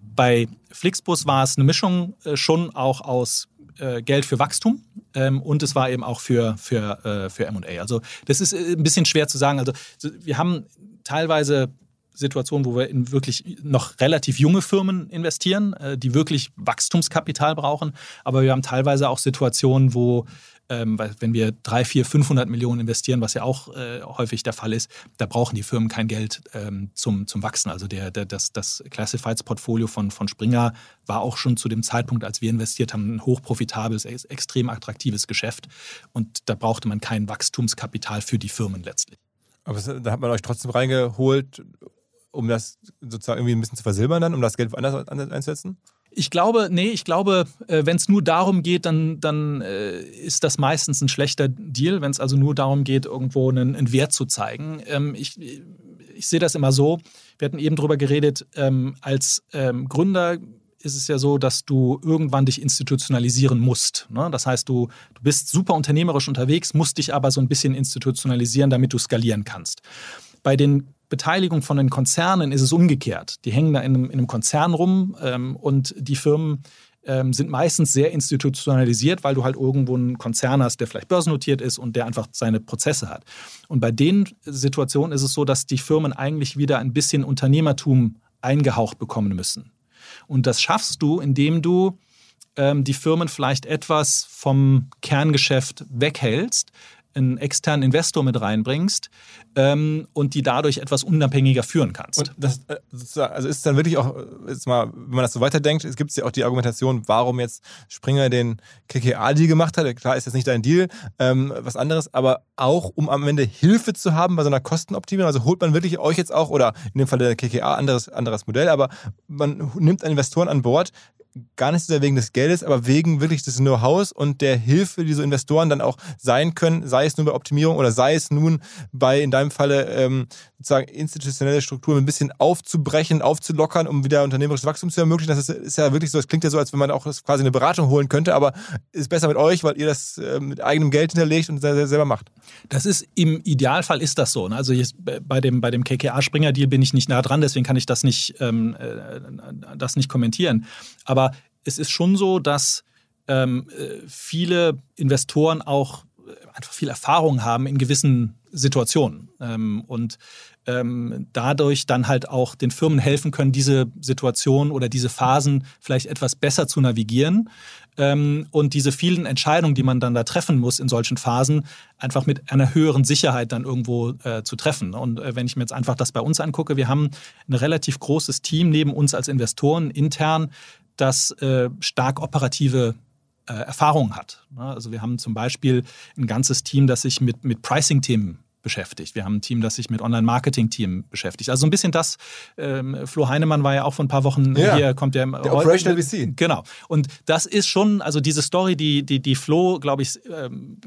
Bei Flixbus war es eine Mischung äh, schon auch aus äh, Geld für Wachstum ähm, und es war eben auch für, für, äh, für MA. Also das ist äh, ein bisschen schwer zu sagen. Also wir haben teilweise Situation, wo wir in wirklich noch relativ junge Firmen investieren, äh, die wirklich Wachstumskapital brauchen. Aber wir haben teilweise auch Situationen, wo, ähm, wenn wir drei, vier, 500 Millionen investieren, was ja auch äh, häufig der Fall ist, da brauchen die Firmen kein Geld ähm, zum, zum Wachsen. Also der, der, das, das Classifieds-Portfolio von, von Springer war auch schon zu dem Zeitpunkt, als wir investiert haben, ein hochprofitables, extrem attraktives Geschäft. Und da brauchte man kein Wachstumskapital für die Firmen letztlich. Aber da hat man euch trotzdem reingeholt, um das sozusagen irgendwie ein bisschen zu versilbern dann, um das Geld woanders einzusetzen? Ich glaube, nee, ich glaube, äh, wenn es nur darum geht, dann, dann äh, ist das meistens ein schlechter Deal, wenn es also nur darum geht, irgendwo einen, einen Wert zu zeigen. Ähm, ich, ich sehe das immer so, wir hatten eben drüber geredet, ähm, als ähm, Gründer ist es ja so, dass du irgendwann dich institutionalisieren musst. Ne? Das heißt, du, du bist super unternehmerisch unterwegs, musst dich aber so ein bisschen institutionalisieren, damit du skalieren kannst. Bei den Beteiligung von den Konzernen ist es umgekehrt. Die hängen da in einem, in einem Konzern rum ähm, und die Firmen ähm, sind meistens sehr institutionalisiert, weil du halt irgendwo einen Konzern hast, der vielleicht börsennotiert ist und der einfach seine Prozesse hat. Und bei den Situationen ist es so, dass die Firmen eigentlich wieder ein bisschen Unternehmertum eingehaucht bekommen müssen. Und das schaffst du, indem du ähm, die Firmen vielleicht etwas vom Kerngeschäft weghältst, einen externen Investor mit reinbringst ähm, und die dadurch etwas unabhängiger führen kannst. Das äh, also ist dann wirklich auch, jetzt mal, wenn man das so weiterdenkt, es gibt ja auch die Argumentation, warum jetzt Springer den KKA-Deal gemacht hat. Klar ist das nicht dein Deal, ähm, was anderes, aber auch um am Ende Hilfe zu haben bei so einer Kostenoptimierung. Also holt man wirklich euch jetzt auch, oder in dem Fall der KKA, anderes, anderes Modell, aber man nimmt Investoren an Bord, gar nicht so sehr wegen des Geldes, aber wegen wirklich des Know-hows und der Hilfe, die so Investoren dann auch sein können, sei es nun bei Optimierung oder sei es nun bei, in deinem Falle, ähm, sozusagen institutionelle Strukturen ein bisschen aufzubrechen, aufzulockern, um wieder unternehmerisches Wachstum zu ermöglichen. Das ist, ist ja wirklich so, es klingt ja so, als wenn man auch quasi eine Beratung holen könnte, aber ist besser mit euch, weil ihr das äh, mit eigenem Geld hinterlegt und selber macht. Das ist, im Idealfall ist das so. Ne? Also jetzt bei dem, bei dem KKA-Springer-Deal bin ich nicht nah dran, deswegen kann ich das nicht, ähm, äh, das nicht kommentieren. Aber es ist schon so, dass ähm, äh, viele Investoren auch äh, einfach viel Erfahrung haben in gewissen Situationen ähm, und ähm, dadurch dann halt auch den Firmen helfen können, diese Situation oder diese Phasen vielleicht etwas besser zu navigieren ähm, und diese vielen Entscheidungen, die man dann da treffen muss in solchen Phasen, einfach mit einer höheren Sicherheit dann irgendwo äh, zu treffen. Und äh, wenn ich mir jetzt einfach das bei uns angucke, wir haben ein relativ großes Team neben uns als Investoren intern, das äh, stark operative äh, Erfahrungen hat. Also wir haben zum Beispiel ein ganzes Team, das sich mit, mit Pricing-Themen beschäftigt. Wir haben ein Team, das sich mit Online-Marketing-Team beschäftigt. Also ein bisschen das, ähm, Flo Heinemann war ja auch vor ein paar Wochen ja. hier, kommt der, der Operational VC. Genau. Und das ist schon, also diese Story, die, die, die Flo, glaube ich, ähm,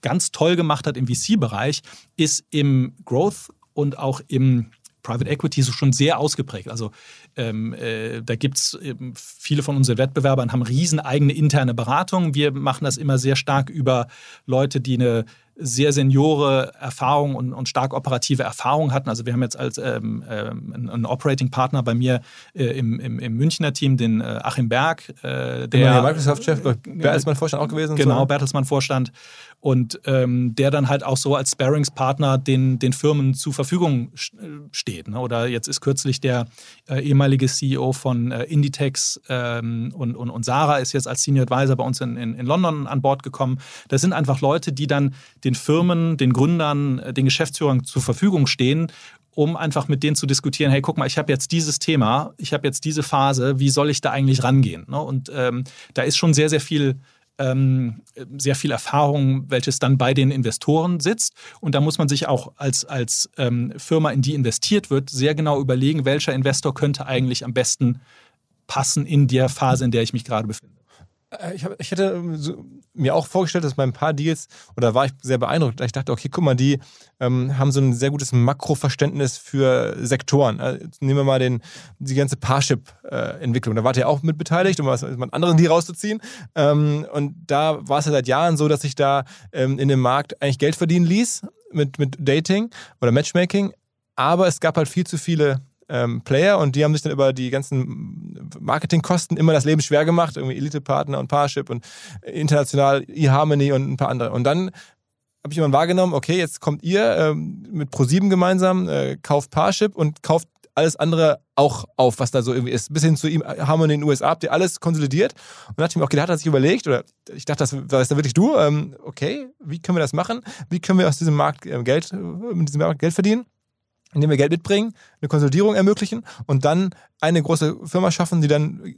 ganz toll gemacht hat im VC-Bereich, ist im Growth und auch im Private Equity so schon sehr ausgeprägt. Also ähm, äh, da gibt es viele von unseren Wettbewerbern haben riesen eigene interne Beratungen. Wir machen das immer sehr stark über Leute, die eine sehr seniore Erfahrung und, und stark operative Erfahrung hatten. Also wir haben jetzt als ähm, ähm, einen Operating-Partner bei mir äh, im, im, im, Münchner Team, den äh, Achim Berg, äh, der, Microsoft-Chef, Bertelsmann-Vorstand auch gewesen. Genau, so. Bertelsmann-Vorstand und ähm, der dann halt auch so als Sparingspartner den, den Firmen zur Verfügung steht. Ne? Oder jetzt ist kürzlich der äh, ehemalige CEO von äh, Inditex ähm, und, und, und Sarah ist jetzt als Senior Advisor bei uns in, in, in London an Bord gekommen. Das sind einfach Leute, die dann den Firmen, den Gründern, äh, den Geschäftsführern zur Verfügung stehen um einfach mit denen zu diskutieren, hey, guck mal, ich habe jetzt dieses Thema, ich habe jetzt diese Phase, wie soll ich da eigentlich rangehen? Ne? Und ähm, da ist schon sehr, sehr viel ähm, sehr viel Erfahrung, welches dann bei den Investoren sitzt. Und da muss man sich auch als, als ähm, Firma, in die investiert wird, sehr genau überlegen, welcher Investor könnte eigentlich am besten passen in der Phase, in der ich mich gerade befinde. Äh, ich, hab, ich hätte ähm, so, mir auch vorgestellt, dass bei ein paar Deals, oder war ich sehr beeindruckt, ich dachte, okay, guck mal, die ähm, haben so ein sehr gutes Makroverständnis für Sektoren. Also, nehmen wir mal den, die ganze Parship-Entwicklung. Da wart ihr auch mit beteiligt, um was mal einen anderen Deal rauszuziehen. Ähm, und da war es ja seit Jahren so, dass sich da ähm, in dem Markt eigentlich Geld verdienen ließ mit, mit Dating oder Matchmaking. Aber es gab halt viel zu viele ähm, Player und die haben sich dann über die ganzen Marketingkosten immer das Leben schwer gemacht, irgendwie Elite-Partner und Parship und international eHarmony und ein paar andere. Und dann habe ich irgendwann wahrgenommen, okay, jetzt kommt ihr ähm, mit Pro7 gemeinsam, äh, kauft Parship und kauft alles andere auch auf, was da so irgendwie ist. Bis hin zu ihm, Harmony in den USA, habt ihr alles konsolidiert. Und dann dachte ich mir, okay, da hat er sich überlegt, oder ich dachte, das warst da wirklich du, ähm, okay, wie können wir das machen? Wie können wir aus diesem Markt äh, Geld, äh, diesem Markt Geld verdienen? Indem wir Geld mitbringen, eine Konsolidierung ermöglichen und dann eine große Firma schaffen, die dann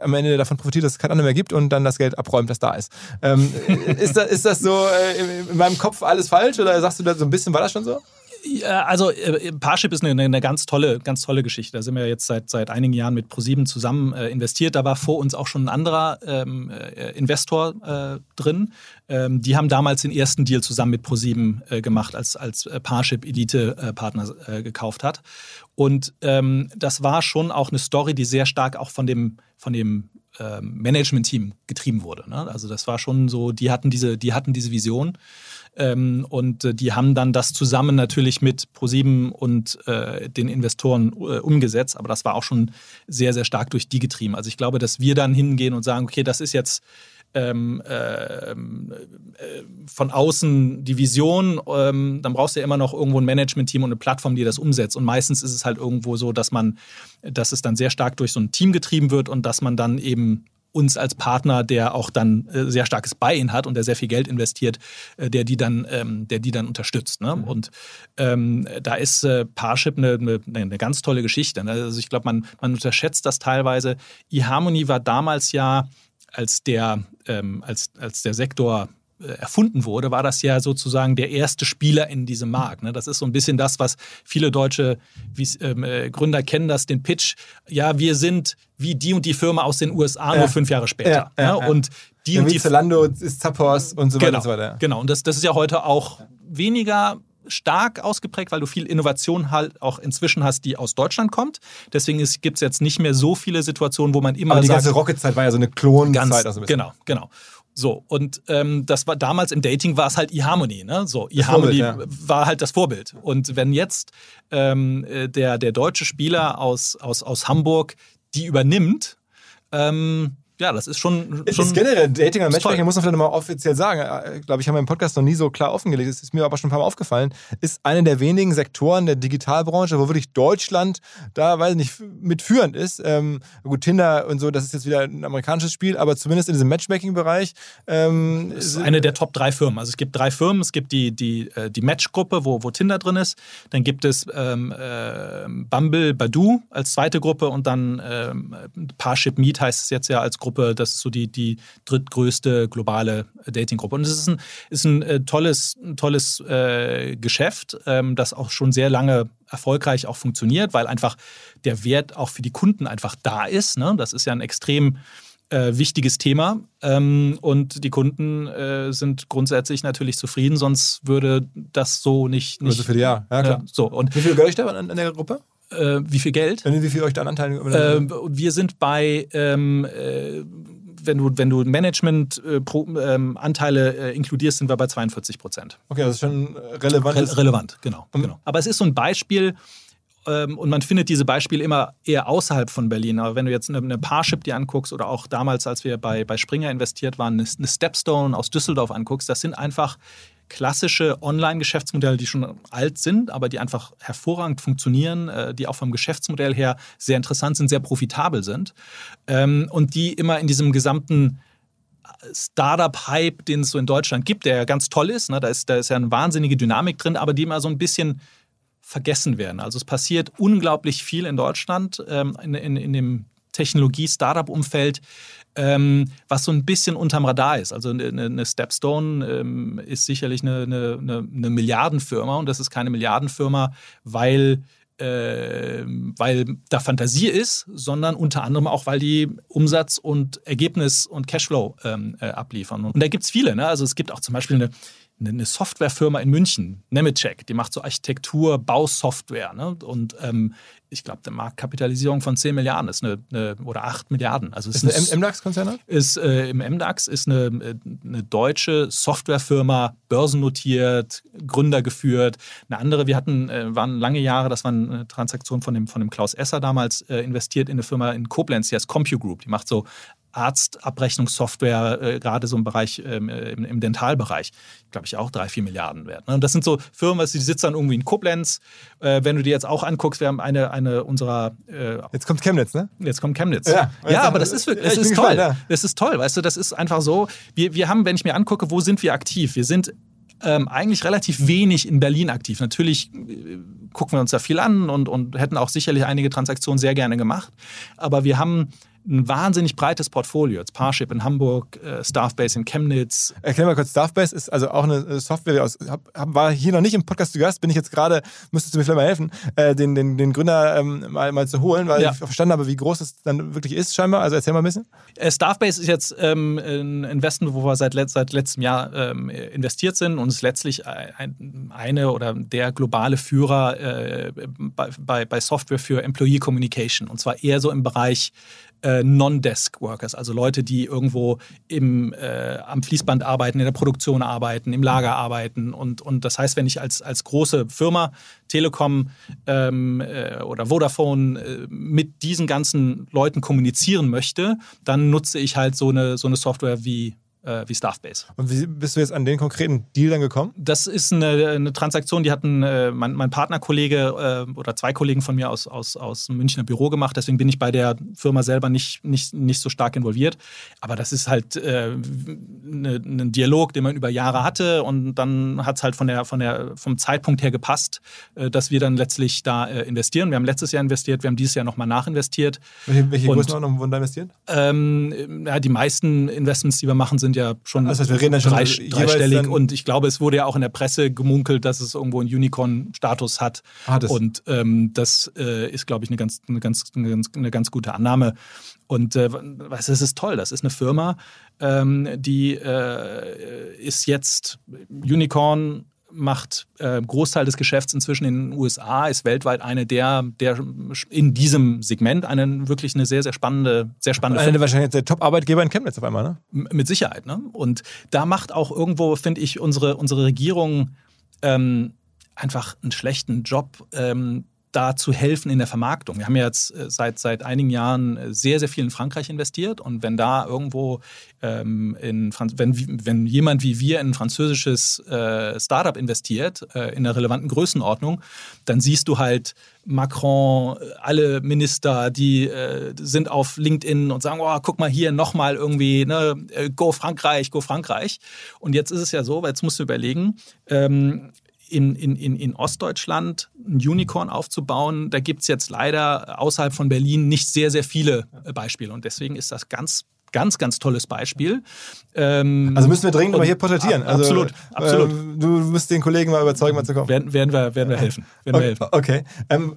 am Ende davon profitiert, dass es kein anderer mehr gibt und dann das Geld abräumt, das da ist. Ähm, ist, das, ist das so äh, in meinem Kopf alles falsch oder sagst du da so ein bisschen, war das schon so? Ja, also äh, Parship ist eine, eine, ganz tolle, ganz tolle Geschichte. Da sind wir jetzt seit, seit einigen Jahren mit ProSieben zusammen äh, investiert. Da war vor uns auch schon ein anderer ähm, äh, Investor äh, drin. Ähm, die haben damals den ersten Deal zusammen mit ProSieben äh, gemacht, als, als äh, Parship Elite-Partner gekauft hat. Und ähm, das war schon auch eine Story, die sehr stark auch von dem, von dem ähm, Management-Team getrieben wurde. Ne? Also das war schon so, die hatten diese, die hatten diese Vision. Ähm, und äh, die haben dann das zusammen natürlich mit ProSieben und äh, den Investoren äh, umgesetzt. Aber das war auch schon sehr, sehr stark durch die getrieben. Also ich glaube, dass wir dann hingehen und sagen, okay, das ist jetzt ähm, ähm, äh, von außen die Vision, ähm, dann brauchst du ja immer noch irgendwo ein Management-Team und eine Plattform, die das umsetzt. Und meistens ist es halt irgendwo so, dass man, dass es dann sehr stark durch so ein Team getrieben wird und dass man dann eben uns als Partner, der auch dann äh, sehr starkes Buy-in hat und der sehr viel Geld investiert, äh, der die dann, ähm, der die dann unterstützt. Ne? Mhm. Und ähm, da ist äh, Parship eine, eine, eine, ganz tolle Geschichte. Ne? Also ich glaube, man, man unterschätzt das teilweise. eHarmony war damals ja als der, ähm, als, als der Sektor erfunden wurde, war das ja sozusagen der erste Spieler in diesem Markt. Ne? Das ist so ein bisschen das, was viele deutsche ähm, äh, Gründer kennen, das den Pitch, ja, wir sind wie die und die Firma aus den USA, ja. nur fünf Jahre später. Ja, ja, ne? Und die und die Zalando ist Zappos und so weiter genau, und so weiter. Genau, und das, das ist ja heute auch weniger stark ausgeprägt, weil du viel Innovation halt auch inzwischen hast, die aus Deutschland kommt. Deswegen gibt es jetzt nicht mehr so viele Situationen, wo man immer Aber die sagt, ganze Rocket-Zeit war ja so eine Klonzeit. Also genau, genau. So, und ähm, das war damals im Dating war es halt eHarmony, ne? So, eHarmony ja. war halt das Vorbild. Und wenn jetzt ähm, äh, der, der deutsche Spieler aus, aus, aus Hamburg die übernimmt, ähm, ja, das ist schon. schon ist generell Dating und Matchmaking, muss man vielleicht nochmal offiziell sagen, äh, glaube ich, haben wir im Podcast noch nie so klar offengelegt, das ist mir aber schon ein paar Mal aufgefallen, ist eine der wenigen Sektoren der Digitalbranche, wo wirklich Deutschland da, weiß ich nicht, mitführend ist. Ähm, gut, Tinder und so, das ist jetzt wieder ein amerikanisches Spiel, aber zumindest in diesem Matchmaking-Bereich. Ähm, ist eine der Top drei Firmen. Also es gibt drei Firmen. Es gibt die, die, äh, die Match-Gruppe, wo, wo Tinder drin ist. Dann gibt es ähm, äh, Bumble, Badoo als zweite Gruppe und dann ähm, Parship Meet heißt es jetzt ja als Gruppe Gruppe, das ist so die, die drittgrößte globale Dating-Gruppe. Und es ist ein, ist ein äh, tolles, ein tolles äh, Geschäft, ähm, das auch schon sehr lange erfolgreich auch funktioniert, weil einfach der Wert auch für die Kunden einfach da ist. Ne? Das ist ja ein extrem äh, wichtiges Thema. Ähm, und die Kunden äh, sind grundsätzlich natürlich zufrieden, sonst würde das so nicht. nicht also für die Jahr, ja klar. Äh, so, und wie viel gehört euch da an, an der Gruppe? Äh, wie viel Geld? Wie viel euch da an Anteilen? Äh, wir sind bei ähm, äh, wenn du, wenn du Management-Anteile äh, äh, inkludierst, sind wir bei 42 Prozent. Okay, das ist schon relevant. Re relevant, genau, mhm. genau. Aber es ist so ein Beispiel, ähm, und man findet diese Beispiele immer eher außerhalb von Berlin. Aber wenn du jetzt eine, eine Parship dir anguckst oder auch damals, als wir bei, bei Springer investiert waren, eine, eine Stepstone aus Düsseldorf anguckst, das sind einfach klassische Online-Geschäftsmodelle, die schon alt sind, aber die einfach hervorragend funktionieren, äh, die auch vom Geschäftsmodell her sehr interessant sind, sehr profitabel sind ähm, und die immer in diesem gesamten Startup-Hype, den es so in Deutschland gibt, der ja ganz toll ist, ne? da ist, da ist ja eine wahnsinnige Dynamik drin, aber die immer so ein bisschen vergessen werden. Also es passiert unglaublich viel in Deutschland ähm, in, in, in dem Technologie-Startup-Umfeld, ähm, was so ein bisschen unterm Radar ist. Also eine, eine Stepstone ähm, ist sicherlich eine, eine, eine, Milliardenfirma und das ist keine Milliardenfirma, weil äh, weil da Fantasie ist, sondern unter anderem auch, weil die Umsatz und Ergebnis und Cashflow ähm, äh, abliefern. Und da gibt es viele. Ne? Also es gibt auch zum Beispiel eine eine Softwarefirma in München, Nemetschek, die macht so Architektur, Bausoftware. Ne? Und ähm, ich glaube, eine Marktkapitalisierung von 10 Milliarden ist eine, eine oder 8 Milliarden. Also ist, ist eine MDAX-Konzern? Ist äh, im MDAX ist eine, eine deutsche Softwarefirma, börsennotiert, Gründer geführt. Eine andere, wir hatten, äh, waren lange Jahre, das war eine Transaktion von dem, von dem Klaus Esser damals, äh, investiert in eine Firma in Koblenz, die heißt CompuGroup. Die macht so Arztabrechnungssoftware, äh, gerade so im Bereich, ähm, im, im, Dentalbereich, glaube ich, auch drei, vier Milliarden wert. Ne? Und das sind so Firmen, die sitzen dann irgendwie in Koblenz. Äh, wenn du dir jetzt auch anguckst, wir haben eine, eine unserer. Äh, jetzt kommt Chemnitz, ne? Jetzt kommt Chemnitz. Ja, ja aber das ist wirklich, das ist toll. Gespannt, ja. Das ist toll, weißt du, das ist einfach so. Wir, wir haben, wenn ich mir angucke, wo sind wir aktiv? Wir sind ähm, eigentlich relativ wenig in Berlin aktiv. Natürlich äh, gucken wir uns da viel an und, und hätten auch sicherlich einige Transaktionen sehr gerne gemacht. Aber wir haben ein wahnsinnig breites Portfolio. Jetzt Parship in Hamburg, äh, Staffbase in Chemnitz. Erklär mal kurz, Staffbase ist also auch eine Software, aus, hab, war hier noch nicht im Podcast zu Gast, bin ich jetzt gerade, müsstest du mir vielleicht mal helfen, äh, den, den, den Gründer ähm, mal, mal zu holen, weil ja. ich verstanden habe, wie groß es dann wirklich ist scheinbar. Also erzähl mal ein bisschen. Äh, Staffbase ist jetzt ähm, ein Investment, wo wir seit, seit letztem Jahr ähm, investiert sind und ist letztlich ein, eine oder der globale Führer äh, bei, bei Software für Employee Communication. Und zwar eher so im Bereich äh, Non-Desk-Workers, also Leute, die irgendwo im, äh, am Fließband arbeiten, in der Produktion arbeiten, im Lager arbeiten. Und, und das heißt, wenn ich als, als große Firma, Telekom ähm, äh, oder Vodafone, äh, mit diesen ganzen Leuten kommunizieren möchte, dann nutze ich halt so eine, so eine Software wie äh, wie Staffbase. Und wie bist du jetzt an den konkreten Deal dann gekommen? Das ist eine, eine Transaktion, die hatten äh, mein, mein Partnerkollege äh, oder zwei Kollegen von mir aus, aus, aus dem Münchner Büro gemacht. Deswegen bin ich bei der Firma selber nicht, nicht, nicht so stark involviert. Aber das ist halt äh, ne, ein Dialog, den man über Jahre hatte. Und dann hat es halt von der, von der, vom Zeitpunkt her gepasst, äh, dass wir dann letztlich da äh, investieren. Wir haben letztes Jahr investiert, wir haben dieses Jahr nochmal nachinvestiert. Welche, welche Größenordnung wurden da investiert? Ähm, ja, die meisten Investments, die wir machen, sind sind ja schon, also wir reden schon drei, dreistellig und ich glaube, es wurde ja auch in der Presse gemunkelt, dass es irgendwo einen Unicorn-Status hat. hat und ähm, das äh, ist, glaube ich, eine ganz, eine, ganz, eine, ganz, eine ganz gute Annahme. Und äh, das ist toll. Das ist eine Firma, ähm, die äh, ist jetzt Unicorn macht äh, Großteil des Geschäfts inzwischen in den USA, ist weltweit eine der, der in diesem Segment eine wirklich eine sehr, sehr spannende, sehr spannende Eine wahrscheinlich der Top-Arbeitgeber in Chemnitz auf einmal, ne? Mit Sicherheit, ne? Und da macht auch irgendwo, finde ich, unsere, unsere Regierung ähm, einfach einen schlechten Job, ähm, da zu helfen in der Vermarktung. Wir haben ja jetzt äh, seit, seit einigen Jahren äh, sehr, sehr viel in Frankreich investiert und wenn da irgendwo ähm, in Franz wenn, wenn jemand wie wir in ein französisches äh, Startup investiert, äh, in einer relevanten Größenordnung, dann siehst du halt Macron, äh, alle Minister, die äh, sind auf LinkedIn und sagen, oh, guck mal hier nochmal irgendwie, ne, go Frankreich, go Frankreich. Und jetzt ist es ja so, weil jetzt musst du überlegen, ähm, in, in, in Ostdeutschland ein Unicorn aufzubauen, da gibt es jetzt leider außerhalb von Berlin nicht sehr, sehr viele äh, Beispiele. Und deswegen ist das ganz ganz, ganz tolles Beispiel. Ähm, also müssen wir dringend mal hier porträtieren. Also, absolut, absolut. Äh, du musst den Kollegen mal überzeugen, mal zu kommen. Werden, werden, wir, werden wir helfen. Werden okay. Wir helfen. okay. Ähm,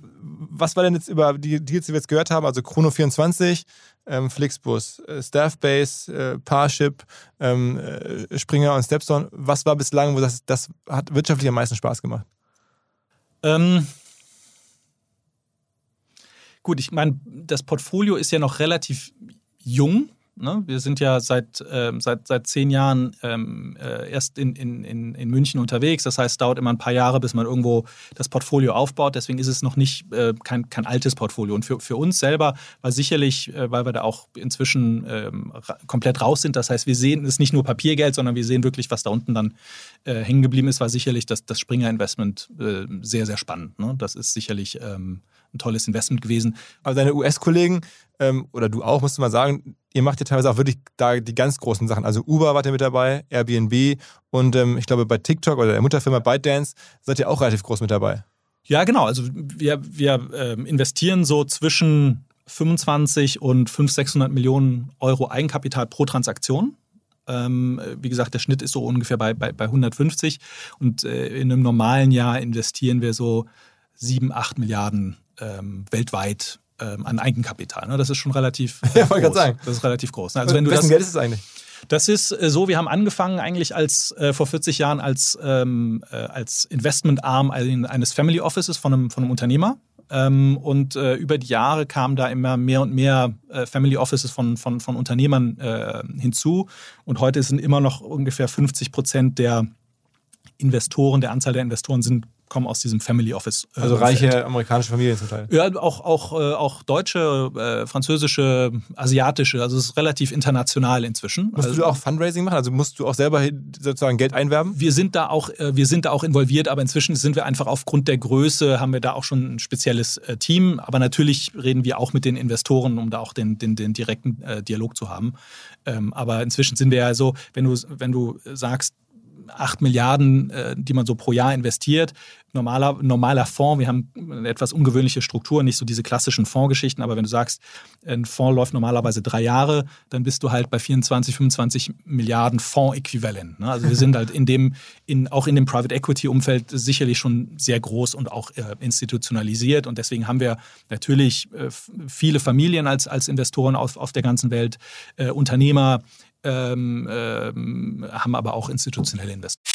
was war denn jetzt über die Deals, die wir jetzt gehört haben? Also Chrono 24, ähm, Flixbus, äh, Staffbase, äh, Parship, ähm, äh, Springer und Stepstone. Was war bislang, wo das, das hat wirtschaftlich am meisten Spaß gemacht? Ähm, gut, ich meine, das Portfolio ist ja noch relativ jung. Ne? Wir sind ja seit, äh, seit, seit zehn Jahren ähm, äh, erst in, in, in München unterwegs. Das heißt, es dauert immer ein paar Jahre, bis man irgendwo das Portfolio aufbaut. Deswegen ist es noch nicht äh, kein, kein altes Portfolio. Und für, für uns selber war sicherlich, äh, weil wir da auch inzwischen ähm, ra komplett raus sind, das heißt, wir sehen, es nicht nur Papiergeld, sondern wir sehen wirklich, was da unten dann äh, hängen geblieben ist, war sicherlich das, das Springer-Investment äh, sehr, sehr spannend. Ne? Das ist sicherlich ähm, ein tolles Investment gewesen. Aber deine US-Kollegen ähm, oder du auch, musst du mal sagen, ihr macht ja teilweise auch wirklich da die ganz großen Sachen. Also Uber wart ihr mit dabei, Airbnb und ähm, ich glaube bei TikTok oder der Mutterfirma ByteDance seid ihr auch relativ groß mit dabei. Ja, genau. Also wir, wir ähm, investieren so zwischen 25 und 500, 600 Millionen Euro Eigenkapital pro Transaktion. Ähm, wie gesagt, der Schnitt ist so ungefähr bei, bei, bei 150 und äh, in einem normalen Jahr investieren wir so 7, 8 Milliarden ähm, weltweit ähm, an Eigenkapital. Ne? Das ist schon relativ äh, ja, groß. Sagen. Das ist relativ groß. Ne? Also wenn du das, Geld ist es eigentlich? Das ist äh, so, wir haben angefangen eigentlich als äh, vor 40 Jahren als, ähm, äh, als Investmentarm eines Family Offices von einem, von einem Unternehmer. Ähm, und äh, über die Jahre kamen da immer mehr und mehr äh, Family Offices von, von, von Unternehmern äh, hinzu. Und heute sind immer noch ungefähr 50 Prozent der Investoren, der Anzahl der Investoren sind kommen aus diesem Family Office. Äh, also reiche Feld. amerikanische Familien zum Teil. Ja, auch, auch, äh, auch deutsche, äh, französische, asiatische. Also es ist relativ international inzwischen. Musst also, du auch Fundraising machen? Also musst du auch selber sozusagen Geld einwerben? Wir sind da auch, äh, wir sind da auch involviert, aber inzwischen sind wir einfach aufgrund der Größe, haben wir da auch schon ein spezielles äh, Team. Aber natürlich reden wir auch mit den Investoren, um da auch den, den, den direkten äh, Dialog zu haben. Ähm, aber inzwischen sind wir ja so, wenn du, wenn du sagst, 8 Milliarden, äh, die man so pro Jahr investiert. Normaler, normaler Fonds, wir haben eine etwas ungewöhnliche Struktur, nicht so diese klassischen Fondsgeschichten, aber wenn du sagst, ein Fonds läuft normalerweise drei Jahre, dann bist du halt bei 24, 25 Milliarden Fonds-Äquivalent. Ne? Also wir sind halt in dem, in, auch in dem Private Equity-Umfeld sicherlich schon sehr groß und auch äh, institutionalisiert und deswegen haben wir natürlich äh, viele Familien als, als Investoren auf, auf der ganzen Welt, Unternehmer, ähm, ähm, haben aber auch institutionelle Investoren.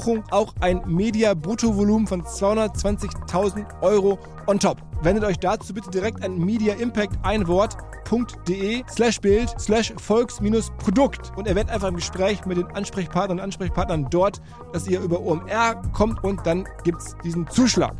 auch ein Media-Bruttovolumen von 220.000 Euro on top. Wendet euch dazu bitte direkt an Media Impact ein Wort www.volks.de slash Bild slash Volks-Produkt und erwähnt einfach im Gespräch mit den Ansprechpartnern und Ansprechpartnern dort, dass ihr über OMR kommt und dann gibt es diesen Zuschlag.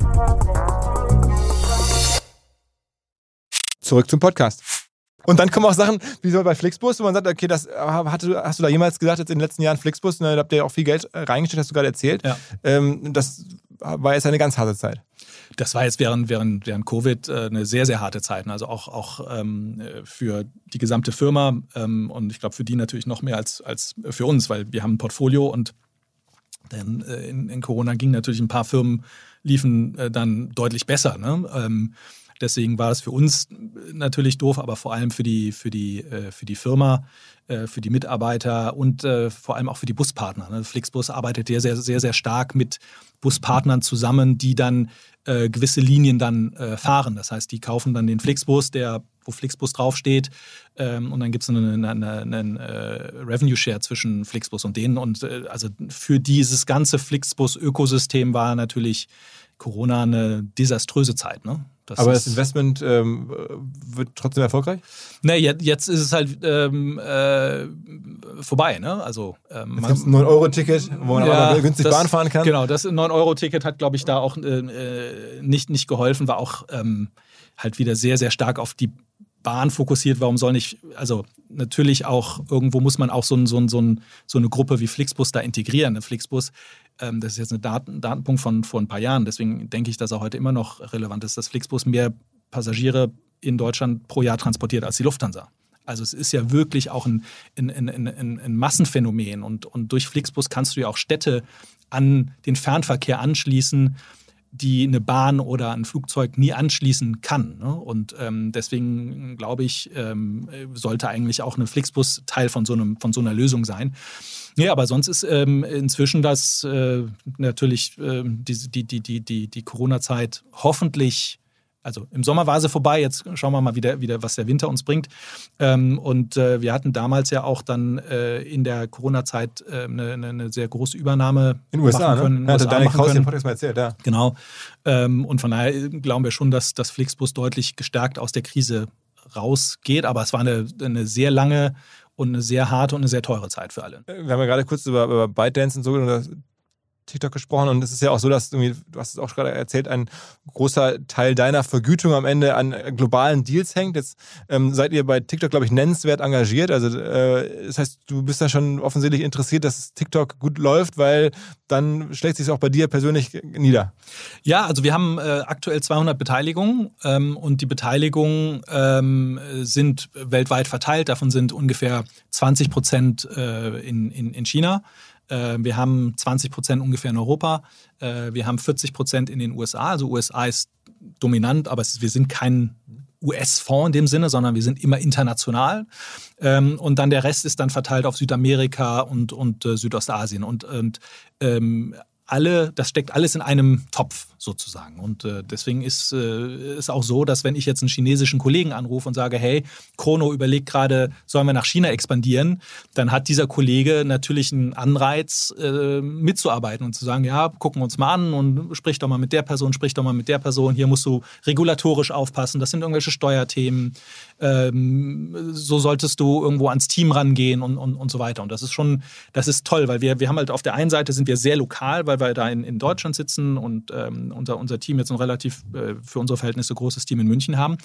Zurück zum Podcast. Und dann kommen auch Sachen, wie so bei Flixbus, wo man sagt, okay, das hast du, hast du da jemals gesagt, jetzt in den letzten Jahren Flixbus, da habt ihr auch viel Geld reingesteckt, hast du gerade erzählt. Ja. Ähm, das war jetzt eine ganz harte Zeit. Das war jetzt während, während, während Covid äh, eine sehr, sehr harte Zeit. Also auch, auch ähm, für die gesamte Firma ähm, und ich glaube für die natürlich noch mehr als, als für uns, weil wir haben ein Portfolio und dann äh, in, in, Corona gingen natürlich ein paar Firmen, liefen äh, dann deutlich besser. Ne? Ähm, Deswegen war das für uns natürlich doof, aber vor allem für die, für die, äh, für die Firma, äh, für die Mitarbeiter und äh, vor allem auch für die Buspartner. Ne? Flixbus arbeitet sehr, sehr, sehr, sehr stark mit Buspartnern zusammen, die dann gewisse Linien dann fahren. Das heißt, die kaufen dann den Flixbus, der wo Flixbus draufsteht. Ähm, und dann gibt es einen, einen, einen äh, Revenue Share zwischen Flixbus und denen. Und äh, also für dieses ganze Flixbus-Ökosystem war natürlich Corona eine desaströse Zeit. Ne? Das Aber das Investment ähm, wird trotzdem erfolgreich? Ne, jetzt, jetzt ist es halt ähm, äh, vorbei. Ne? Also, ähm, jetzt gibt es ein 9-Euro-Ticket, wo man ja, aber günstig das, Bahn fahren kann. Genau, das 9-Euro-Ticket hat, glaube ich, da auch äh, äh, nicht, nicht geholfen, war auch ähm, halt wieder sehr, sehr stark auf die Bahn fokussiert, warum soll nicht, also natürlich auch, irgendwo muss man auch so, ein, so, ein, so, ein, so eine Gruppe wie Flixbus da integrieren. Flixbus, ähm, das ist jetzt ein Daten, Datenpunkt von vor ein paar Jahren, deswegen denke ich, dass er heute immer noch relevant ist, dass Flixbus mehr Passagiere in Deutschland pro Jahr transportiert als die Lufthansa. Also es ist ja wirklich auch ein, ein, ein, ein, Massenphänomen und, und durch Flixbus kannst du ja auch Städte an den Fernverkehr anschließen, die eine Bahn oder ein Flugzeug nie anschließen kann. Ne? Und ähm, deswegen glaube ich, ähm, sollte eigentlich auch ein Flixbus Teil von so, einem, von so einer Lösung sein. Ja, aber sonst ist ähm, inzwischen das äh, natürlich äh, die, die, die, die, die, die Corona-Zeit hoffentlich also im Sommer war sie vorbei, jetzt schauen wir mal wieder, wieder was der Winter uns bringt. Ähm, und äh, wir hatten damals ja auch dann äh, in der Corona-Zeit äh, eine, eine, sehr große Übernahme in den USA, machen können. Ne? Hatte deine Kraus den Podcast mal erzählt, ja. Genau. Ähm, und von daher glauben wir schon, dass das Flixbus deutlich gestärkt aus der Krise rausgeht. Aber es war eine, eine sehr lange und eine sehr harte und eine sehr teure Zeit für alle. Wir haben ja gerade kurz über, über ByteDance und so TikTok gesprochen und es ist ja auch so, dass du hast es auch gerade erzählt, ein großer Teil deiner Vergütung am Ende an globalen Deals hängt. Jetzt ähm, seid ihr bei TikTok, glaube ich, nennenswert engagiert. Also äh, das heißt, du bist da schon offensichtlich interessiert, dass TikTok gut läuft, weil dann schlägt sich auch bei dir persönlich nieder. Ja, also wir haben äh, aktuell 200 Beteiligungen ähm, und die Beteiligungen ähm, sind weltweit verteilt. Davon sind ungefähr 20 Prozent äh, in, in, in China. Äh, wir haben 20 Prozent ungefähr in Europa. Äh, wir haben 40 Prozent in den USA. Also USA ist dominant, aber wir sind kein US-Fonds in dem Sinne, sondern wir sind immer international. Ähm, und dann der Rest ist dann verteilt auf Südamerika und, und äh, Südostasien. Und, und ähm, alle, das steckt alles in einem Topf sozusagen. Und äh, deswegen ist es äh, auch so, dass wenn ich jetzt einen chinesischen Kollegen anrufe und sage, hey, Chrono überlegt gerade, sollen wir nach China expandieren, dann hat dieser Kollege natürlich einen Anreiz, äh, mitzuarbeiten und zu sagen, ja, gucken wir uns mal an und sprich doch mal mit der Person, sprich doch mal mit der Person, hier musst du regulatorisch aufpassen, das sind irgendwelche Steuerthemen, ähm, so solltest du irgendwo ans Team rangehen und, und, und so weiter. Und das ist schon, das ist toll, weil wir, wir haben halt auf der einen Seite sind wir sehr lokal, weil wir da in, in Deutschland sitzen und ähm, unser, unser Team jetzt ein relativ äh, für unsere Verhältnisse großes Team in München haben,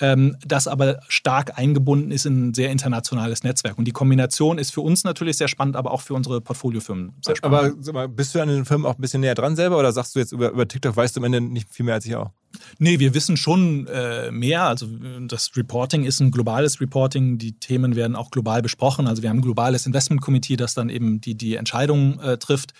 ähm, das aber stark eingebunden ist in ein sehr internationales Netzwerk. Und die Kombination ist für uns natürlich sehr spannend, aber auch für unsere Portfoliofirmen sehr spannend. Aber bist du an den Firmen auch ein bisschen näher dran selber oder sagst du jetzt über, über TikTok, weißt du am Ende nicht viel mehr als ich auch? Nee, wir wissen schon äh, mehr. Also das Reporting ist ein globales Reporting. Die Themen werden auch global besprochen. Also wir haben ein globales Investment Committee, das dann eben die, die Entscheidungen äh, trifft.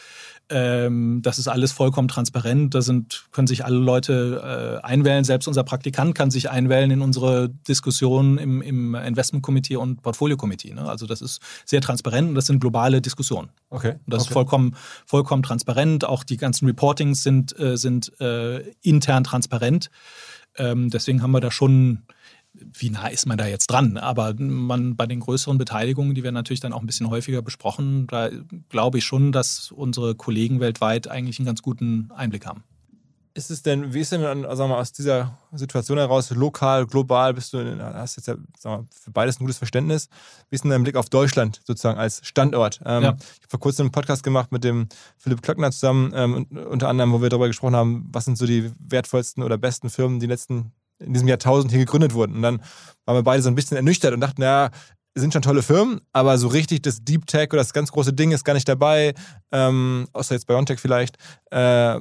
Ähm, das ist alles vollkommen transparent. Da sind, können sich alle Leute äh, einwählen. Selbst unser Praktikant kann sich einwählen in unsere Diskussionen im, im Investment Committee und Portfolio Committee. Ne? Also das ist sehr transparent und das sind globale Diskussionen. Okay. Und das okay. ist vollkommen, vollkommen transparent. Auch die ganzen Reportings sind, äh, sind äh, intern transparent. Ähm, deswegen haben wir da schon wie nah ist man da jetzt dran? Aber man bei den größeren Beteiligungen, die werden natürlich dann auch ein bisschen häufiger besprochen, da glaube ich schon, dass unsere Kollegen weltweit eigentlich einen ganz guten Einblick haben. Ist es denn, wie ist denn dann, sagen wir, aus dieser Situation heraus, lokal, global, bist du, hast jetzt ja wir, für beides ein gutes Verständnis. Wie ist denn dein Blick auf Deutschland sozusagen als Standort? Ähm, ja. Ich habe vor kurzem einen Podcast gemacht mit dem Philipp Klöckner zusammen, ähm, unter anderem, wo wir darüber gesprochen haben, was sind so die wertvollsten oder besten Firmen, die letzten in diesem Jahrtausend hier gegründet wurden. Und dann waren wir beide so ein bisschen ernüchtert und dachten, ja, sind schon tolle Firmen, aber so richtig das Deep Tech oder das ganz große Ding ist gar nicht dabei, ähm, außer jetzt BioNTech vielleicht. Äh,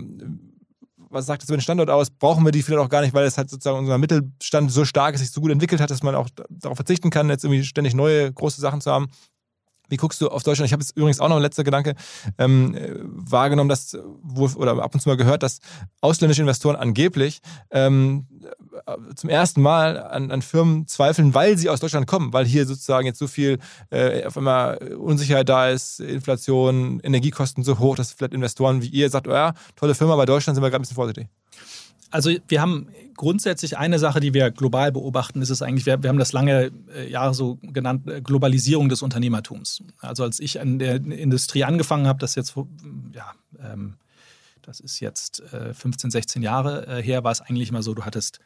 was sagt das über den Standort aus? Brauchen wir die vielleicht auch gar nicht, weil es halt sozusagen unser Mittelstand so stark ist, sich so gut entwickelt hat, dass man auch darauf verzichten kann, jetzt irgendwie ständig neue große Sachen zu haben. Wie guckst du auf Deutschland? Ich habe jetzt übrigens auch noch ein letzter Gedanke ähm, wahrgenommen, dass oder ab und zu mal gehört, dass ausländische Investoren angeblich ähm, zum ersten Mal an, an, Firmen zweifeln, weil sie aus Deutschland kommen, weil hier sozusagen jetzt so viel äh, auf einmal Unsicherheit da ist, Inflation, Energiekosten so hoch, dass vielleicht Investoren wie ihr sagt, oh ja, tolle Firma, bei Deutschland sind wir gerade ein bisschen vorsichtig. Also wir haben grundsätzlich eine Sache, die wir global beobachten, ist es eigentlich, wir, wir haben das lange äh, Jahre so genannt, äh, Globalisierung des Unternehmertums. Also als ich an der Industrie angefangen habe, das jetzt, ja, ähm, das ist jetzt äh, 15, 16 Jahre äh, her, war es eigentlich immer so, du hattest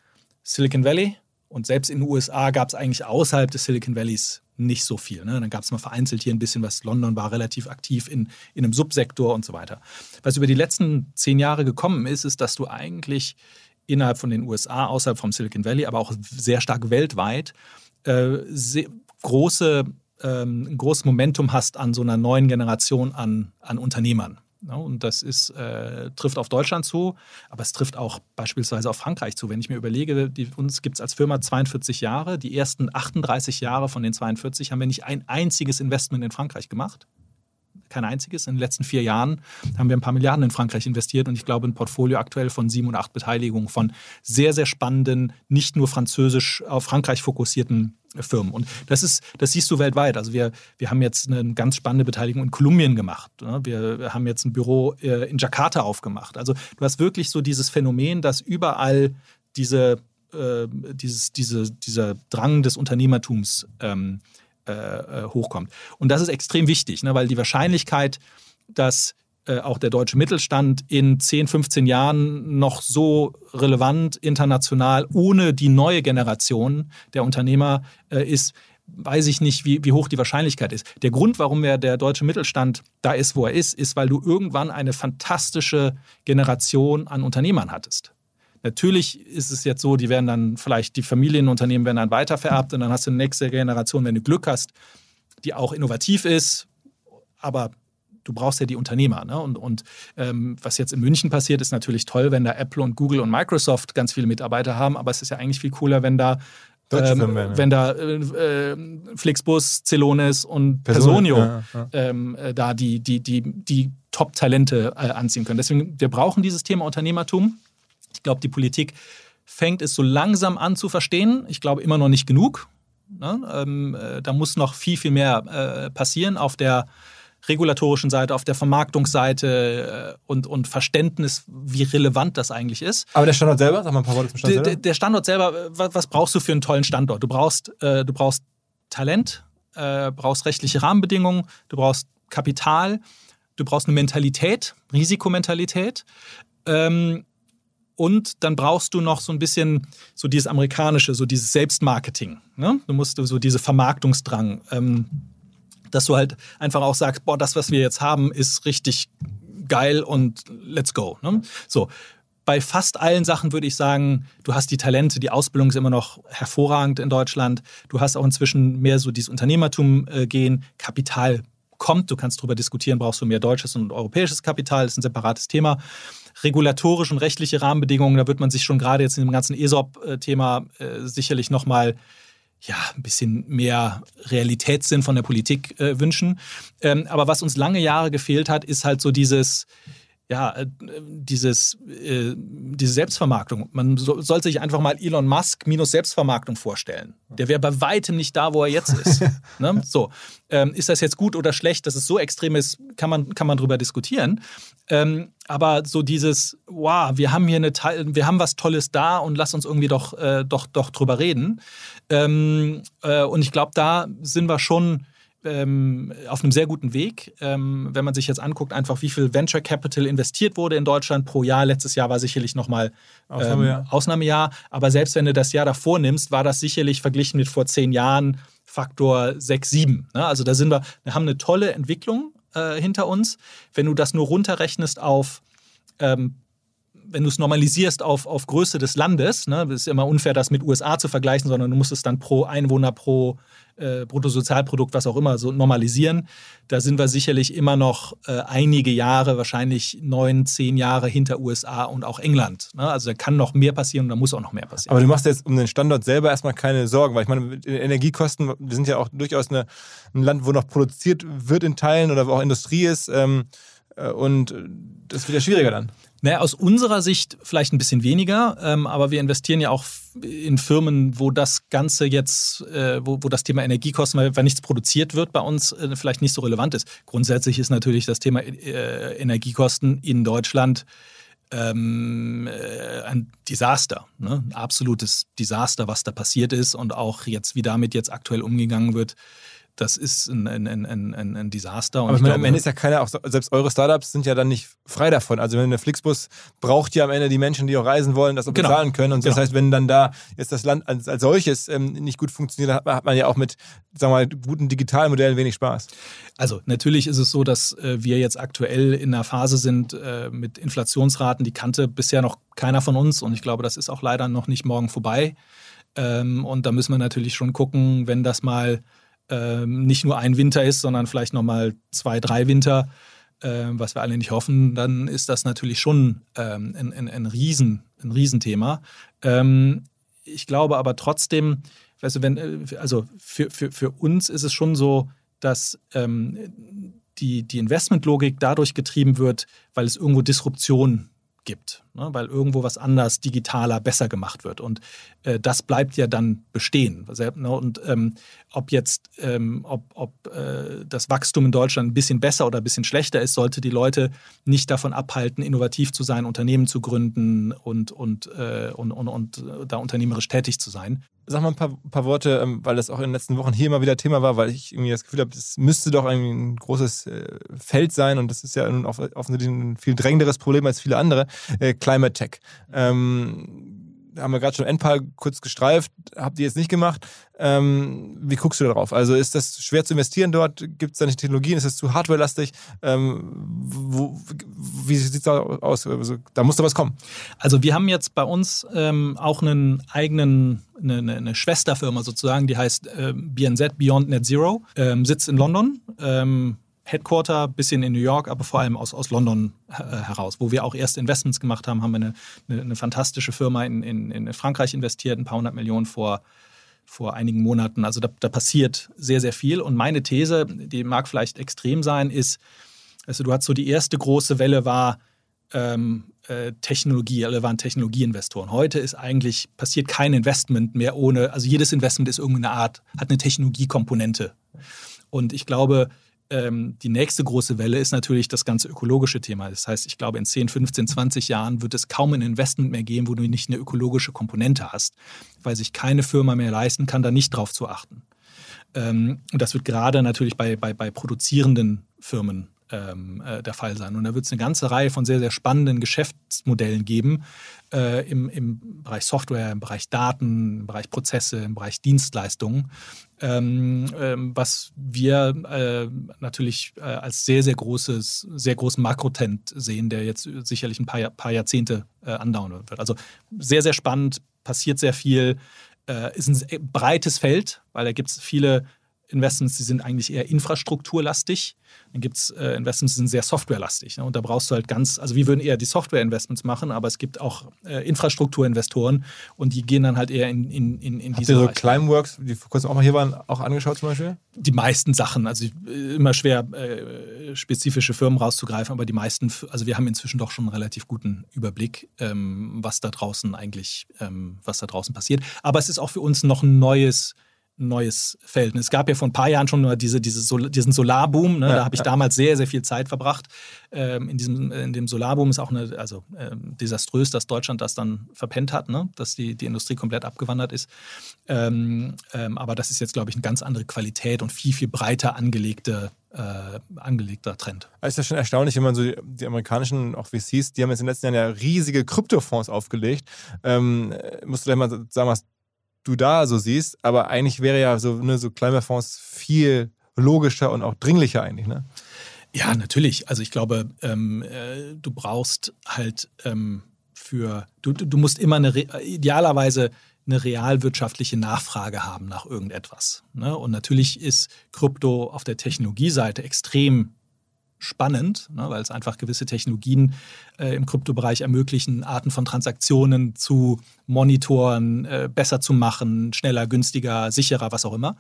Silicon Valley und selbst in den USA gab es eigentlich außerhalb des Silicon Valleys nicht so viel. Ne? Dann gab es mal vereinzelt hier ein bisschen was. London war relativ aktiv in, in einem Subsektor und so weiter. Was über die letzten zehn Jahre gekommen ist, ist, dass du eigentlich innerhalb von den USA, außerhalb vom Silicon Valley, aber auch sehr stark weltweit, äh, sehr große, ähm, ein großes Momentum hast an so einer neuen Generation an, an Unternehmern. Ja, und das ist, äh, trifft auf Deutschland zu, aber es trifft auch beispielsweise auf Frankreich zu. Wenn ich mir überlege, die, uns gibt es als Firma 42 Jahre. Die ersten 38 Jahre von den 42 haben wir nicht ein einziges Investment in Frankreich gemacht kein einziges. In den letzten vier Jahren haben wir ein paar Milliarden in Frankreich investiert und ich glaube ein Portfolio aktuell von sieben oder acht Beteiligungen von sehr, sehr spannenden, nicht nur französisch auf Frankreich fokussierten Firmen. Und das ist, das siehst du weltweit. Also wir, wir haben jetzt eine ganz spannende Beteiligung in Kolumbien gemacht. Ne? Wir haben jetzt ein Büro äh, in Jakarta aufgemacht. Also du hast wirklich so dieses Phänomen, dass überall diese, äh, dieses, diese, dieser Drang des Unternehmertums ähm, äh, äh, hochkommt. Und das ist extrem wichtig, ne, weil die Wahrscheinlichkeit, dass äh, auch der deutsche Mittelstand in 10, 15 Jahren noch so relevant international ohne die neue Generation der Unternehmer ist, weiß ich nicht, wie, wie hoch die Wahrscheinlichkeit ist. Der Grund, warum er der deutsche Mittelstand da ist, wo er ist, ist, weil du irgendwann eine fantastische Generation an Unternehmern hattest. Natürlich ist es jetzt so, die werden dann vielleicht, die Familienunternehmen werden dann weitervererbt und dann hast du eine nächste Generation, wenn du Glück hast, die auch innovativ ist, aber du brauchst ja die Unternehmer. Ne? Und, und ähm, was jetzt in München passiert, ist natürlich toll, wenn da Apple und Google und Microsoft ganz viele Mitarbeiter haben, aber es ist ja eigentlich viel cooler, wenn da ähm, wenn da äh, äh, Flixbus, Celonis und Personio ja, ja. Ähm, äh, da die, die, die, die Top-Talente äh, anziehen können. Deswegen, wir brauchen dieses Thema Unternehmertum. Ich glaube, die Politik fängt es so langsam an zu verstehen. Ich glaube immer noch nicht genug. Ne? Ähm, äh, da muss noch viel, viel mehr äh, passieren auf der regulatorischen Seite, auf der Vermarktungsseite äh, und, und Verständnis, wie relevant das eigentlich ist. Aber der Standort selber, sag mal ein paar Worte zum Standort selber. Der Standort selber, was, was, brauchst du für einen tollen Standort? Du brauchst, äh, du brauchst Talent, äh, brauchst rechtliche Rahmenbedingungen, du brauchst Kapital, du brauchst eine Mentalität, Risikomentalität. Ähm, und dann brauchst du noch so ein bisschen so dieses amerikanische, so dieses Selbstmarketing. Ne? Du musst so diese Vermarktungsdrang, ähm, dass du halt einfach auch sagst, boah, das, was wir jetzt haben, ist richtig geil und let's go. Ne? So. Bei fast allen Sachen würde ich sagen, du hast die Talente, die Ausbildung ist immer noch hervorragend in Deutschland. Du hast auch inzwischen mehr so dieses Unternehmertum äh, gehen, Kapital kommt. Du kannst darüber diskutieren, brauchst du mehr deutsches und europäisches Kapital, das ist ein separates Thema regulatorische und rechtliche Rahmenbedingungen, da wird man sich schon gerade jetzt in dem ganzen ESOP-Thema äh, sicherlich nochmal ja, ein bisschen mehr Realitätssinn von der Politik äh, wünschen. Ähm, aber was uns lange Jahre gefehlt hat, ist halt so dieses, ja, äh, dieses, äh, diese Selbstvermarktung. Man so, soll sich einfach mal Elon Musk minus Selbstvermarktung vorstellen. Der wäre bei weitem nicht da, wo er jetzt ist. ne? So, ähm, ist das jetzt gut oder schlecht? Dass es so extrem ist, kann man, kann man drüber diskutieren. Ähm, aber so dieses, wow, wir haben hier eine wir haben was Tolles da und lass uns irgendwie doch, äh, doch, doch drüber reden. Ähm, äh, und ich glaube, da sind wir schon ähm, auf einem sehr guten Weg. Ähm, wenn man sich jetzt anguckt, einfach wie viel Venture Capital investiert wurde in Deutschland pro Jahr. Letztes Jahr war sicherlich nochmal ähm, Ausnahmejahr. Ausnahmejahr. Aber selbst wenn du das Jahr davor nimmst, war das sicherlich verglichen mit vor zehn Jahren Faktor 6, 7. Ne? Also da sind wir, wir haben eine tolle Entwicklung äh, hinter uns. Wenn du das nur runterrechnest auf ähm, wenn du es normalisierst auf, auf Größe des Landes, ne, ist immer unfair, das mit USA zu vergleichen, sondern du musst es dann pro Einwohner, pro äh, Bruttosozialprodukt, was auch immer, so normalisieren. Da sind wir sicherlich immer noch äh, einige Jahre, wahrscheinlich neun, zehn Jahre hinter USA und auch England. Ne? Also da kann noch mehr passieren und da muss auch noch mehr passieren. Aber du machst jetzt um den Standort selber erstmal keine Sorgen, weil ich meine, mit den Energiekosten, wir sind ja auch durchaus eine, ein Land, wo noch produziert wird in Teilen oder wo auch Industrie ist. Ähm, äh, und das wird ja schwieriger dann. Naja, aus unserer Sicht vielleicht ein bisschen weniger, ähm, aber wir investieren ja auch in Firmen, wo das Ganze jetzt, äh, wo, wo das Thema Energiekosten, weil, weil nichts produziert wird, bei uns äh, vielleicht nicht so relevant ist. Grundsätzlich ist natürlich das Thema äh, Energiekosten in Deutschland ähm, äh, ein Desaster, ne? ein absolutes Desaster, was da passiert ist und auch jetzt, wie damit jetzt aktuell umgegangen wird das ist ein, ein, ein, ein, ein Desaster. Und Aber meine, am Ende ist ja keiner, auch selbst eure Startups sind ja dann nicht frei davon. Also wenn der Flixbus braucht ja am Ende die Menschen, die auch reisen wollen, das auch genau. bezahlen können. Und genau. das heißt, wenn dann da jetzt das Land als, als solches ähm, nicht gut funktioniert, hat man, hat man ja auch mit, sagen wir mal, guten digitalen Modellen wenig Spaß. Also natürlich ist es so, dass äh, wir jetzt aktuell in einer Phase sind äh, mit Inflationsraten, die kannte bisher noch keiner von uns und ich glaube, das ist auch leider noch nicht morgen vorbei. Ähm, und da müssen wir natürlich schon gucken, wenn das mal ähm, nicht nur ein Winter ist, sondern vielleicht nochmal zwei, drei Winter, äh, was wir alle nicht hoffen, dann ist das natürlich schon ähm, ein, ein, ein, Riesen, ein Riesenthema. Ähm, ich glaube aber trotzdem, weißt du, wenn, äh, also für, für, für uns ist es schon so, dass ähm, die, die Investmentlogik dadurch getrieben wird, weil es irgendwo Disruption gibt, ne? weil irgendwo was anders, digitaler, besser gemacht wird. Und äh, das bleibt ja dann bestehen. Ne? Und ähm, ob jetzt, ähm, ob, ob äh, das Wachstum in Deutschland ein bisschen besser oder ein bisschen schlechter ist, sollte die Leute nicht davon abhalten, innovativ zu sein, Unternehmen zu gründen und, und, äh, und, und, und äh, da unternehmerisch tätig zu sein. Sag mal ein paar, paar Worte, ähm, weil das auch in den letzten Wochen hier immer wieder Thema war, weil ich irgendwie das Gefühl habe, es müsste doch ein großes äh, Feld sein und das ist ja nun offensichtlich ein viel drängenderes Problem als viele andere. Climate Tech. Ähm, haben wir gerade schon Endpal kurz gestreift, habt ihr jetzt nicht gemacht. Ähm, wie guckst du darauf? Also ist das schwer zu investieren dort? Gibt es da nicht Technologien? Ist es zu hardwarelastig? Ähm, wie sieht es da aus? Also, da muss doch was kommen. Also wir haben jetzt bei uns ähm, auch einen eigenen, eine, eine, Schwesterfirma sozusagen, die heißt äh, BNZ Beyond Net Zero, ähm, sitzt in London ähm, Headquarter, bisschen in New York, aber vor allem aus, aus London äh, heraus, wo wir auch erste Investments gemacht haben, haben wir eine, eine, eine fantastische Firma in, in, in, Frankreich investiert, ein paar hundert Millionen vor, vor einigen Monaten. Also da, da, passiert sehr, sehr viel. Und meine These, die mag vielleicht extrem sein, ist, also du hast so die erste große Welle war ähm, äh, Technologie, alle waren Technologieinvestoren. Heute ist eigentlich, passiert kein Investment mehr ohne, also jedes Investment ist irgendeine Art, hat eine Technologiekomponente. Und ich glaube, ähm, die nächste große Welle ist natürlich das ganze ökologische Thema. Das heißt, ich glaube, in 10, 15, 20 Jahren wird es kaum ein Investment mehr geben, wo du nicht eine ökologische Komponente hast, weil sich keine Firma mehr leisten kann, da nicht drauf zu achten. Ähm, und das wird gerade natürlich bei, bei, bei produzierenden Firmen ähm, äh, der Fall sein. Und da wird es eine ganze Reihe von sehr, sehr spannenden Geschäftsmodellen geben äh, im, im Bereich Software, im Bereich Daten, im Bereich Prozesse, im Bereich Dienstleistungen, ähm, ähm, was wir äh, natürlich äh, als sehr, sehr großes, sehr großen Makrotrend sehen, der jetzt sicherlich ein paar, paar Jahrzehnte äh, andauern wird. Also sehr, sehr spannend, passiert sehr viel, äh, ist ein breites Feld, weil da gibt es viele Investments, die sind eigentlich eher infrastrukturlastig. Dann gibt es äh, Investments, die sind sehr softwarelastig. Ne? Und da brauchst du halt ganz, also wir würden eher die Software-Investments machen, aber es gibt auch äh, Infrastrukturinvestoren und die gehen dann halt eher in, in, in, in diese. Habt ihr so Climeworks, die vor kurzem auch mal hier waren, auch angeschaut zum Beispiel? Die meisten Sachen, also äh, immer schwer, äh, spezifische Firmen rauszugreifen, aber die meisten, also wir haben inzwischen doch schon einen relativ guten Überblick, ähm, was da draußen eigentlich, ähm, was da draußen passiert. Aber es ist auch für uns noch ein neues neues Feld. Es gab ja vor ein paar Jahren schon nur diese, diese Sol diesen Solarboom. Ne? Ja, da habe ich ja. damals sehr, sehr viel Zeit verbracht. Ähm, in, diesem, in dem Solarboom ist auch eine, also ähm, desaströs, dass Deutschland das dann verpennt hat, ne? dass die, die Industrie komplett abgewandert ist. Ähm, ähm aber das ist jetzt, glaube ich, eine ganz andere Qualität und viel, viel breiter angelegte äh, angelegter Trend. Es ist ja schon erstaunlich, wenn man so die, die, amerikanischen, auch VCs, die haben jetzt in den letzten Jahren ja riesige Kryptofonds aufgelegt. Ähm, musst du da mal sagen, was du da so siehst, aber eigentlich wäre ja so, ne, so Klimafonds viel logischer und auch dringlicher eigentlich, ne? Ja, natürlich. Also ich glaube, ähm, äh, du brauchst halt ähm, für du, du musst immer eine idealerweise eine realwirtschaftliche Nachfrage haben nach irgendetwas. Ne? Und natürlich ist Krypto auf der Technologieseite extrem spannend, ne, weil es einfach gewisse Technologien äh, im Kryptobereich ermöglichen, Arten von Transaktionen zu monitoren, äh, besser zu machen, schneller, günstiger, sicherer, was auch immer.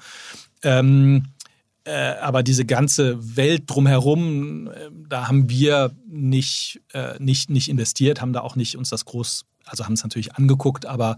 Ähm, äh, aber diese ganze Welt drumherum, äh, da haben wir nicht, äh, nicht, nicht investiert, haben da auch nicht uns das groß, also haben es natürlich angeguckt, aber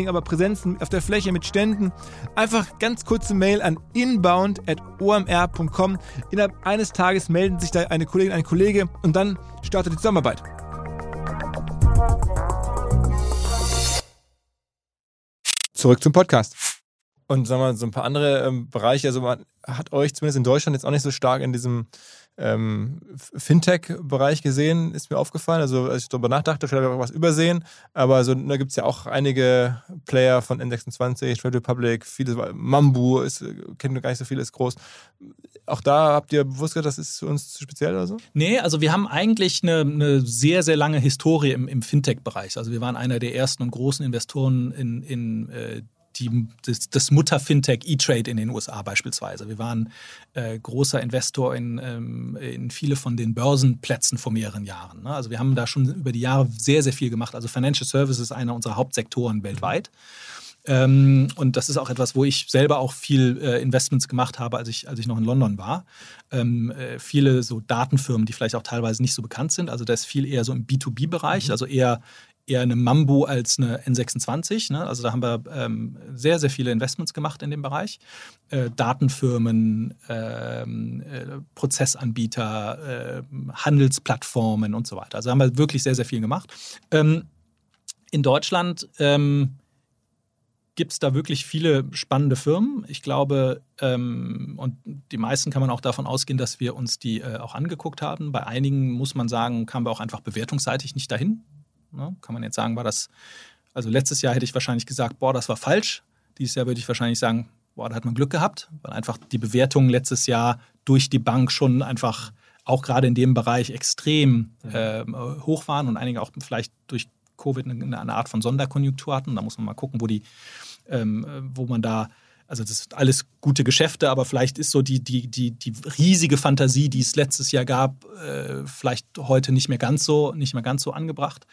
Dingen aber Präsenzen auf der Fläche, mit Ständen. Einfach ganz kurze Mail an inbound.omr.com. Innerhalb eines Tages melden sich da eine Kollegin, ein Kollege und dann startet die Zusammenarbeit. Zurück zum Podcast. Und sagen wir mal, so ein paar andere ähm, Bereiche, also man hat euch zumindest in Deutschland jetzt auch nicht so stark in diesem ähm, Fintech-Bereich gesehen, ist mir aufgefallen. Also als ich darüber nachdachte, vielleicht habe ich was übersehen. Aber so, da gibt es ja auch einige Player von N26, Trade Republic, viele, Mambu ist, kennt gar nicht so viele, ist groß. Auch da habt ihr bewusst gesagt, das ist für uns zu speziell oder so? Nee, also wir haben eigentlich eine, eine sehr, sehr lange Historie im, im Fintech-Bereich. Also wir waren einer der ersten und großen Investoren in, in äh, die, das, das Mutter-Fintech E-Trade in den USA beispielsweise. Wir waren äh, großer Investor in, ähm, in viele von den Börsenplätzen vor mehreren Jahren. Ne? Also wir haben da schon über die Jahre sehr, sehr viel gemacht. Also Financial Services ist einer unserer Hauptsektoren weltweit. Ähm, und das ist auch etwas, wo ich selber auch viel äh, Investments gemacht habe, als ich, als ich noch in London war. Ähm, äh, viele so Datenfirmen, die vielleicht auch teilweise nicht so bekannt sind. Also das ist viel eher so im B2B-Bereich, mhm. also eher eher eine Mambo als eine N26. Ne? Also da haben wir ähm, sehr, sehr viele Investments gemacht in dem Bereich. Äh, Datenfirmen, ähm, äh, Prozessanbieter, äh, Handelsplattformen und so weiter. Also haben wir wirklich sehr, sehr viel gemacht. Ähm, in Deutschland ähm, gibt es da wirklich viele spannende Firmen. Ich glaube, ähm, und die meisten kann man auch davon ausgehen, dass wir uns die äh, auch angeguckt haben. Bei einigen muss man sagen, kamen wir auch einfach bewertungsseitig nicht dahin. Ne? Kann man jetzt sagen, war das, also letztes Jahr hätte ich wahrscheinlich gesagt, boah, das war falsch. Dieses Jahr würde ich wahrscheinlich sagen, boah, da hat man Glück gehabt, weil einfach die Bewertungen letztes Jahr durch die Bank schon einfach auch gerade in dem Bereich extrem äh, hoch waren und einige auch vielleicht durch Covid eine, eine, Art von Sonderkonjunktur hatten. Da muss man mal gucken, wo die, ähm, wo man da also das sind alles gute Geschäfte, aber vielleicht ist so die, die, die, die riesige Fantasie, die es letztes Jahr gab, äh, vielleicht heute nicht mehr ganz so, nicht mehr ganz so angebracht.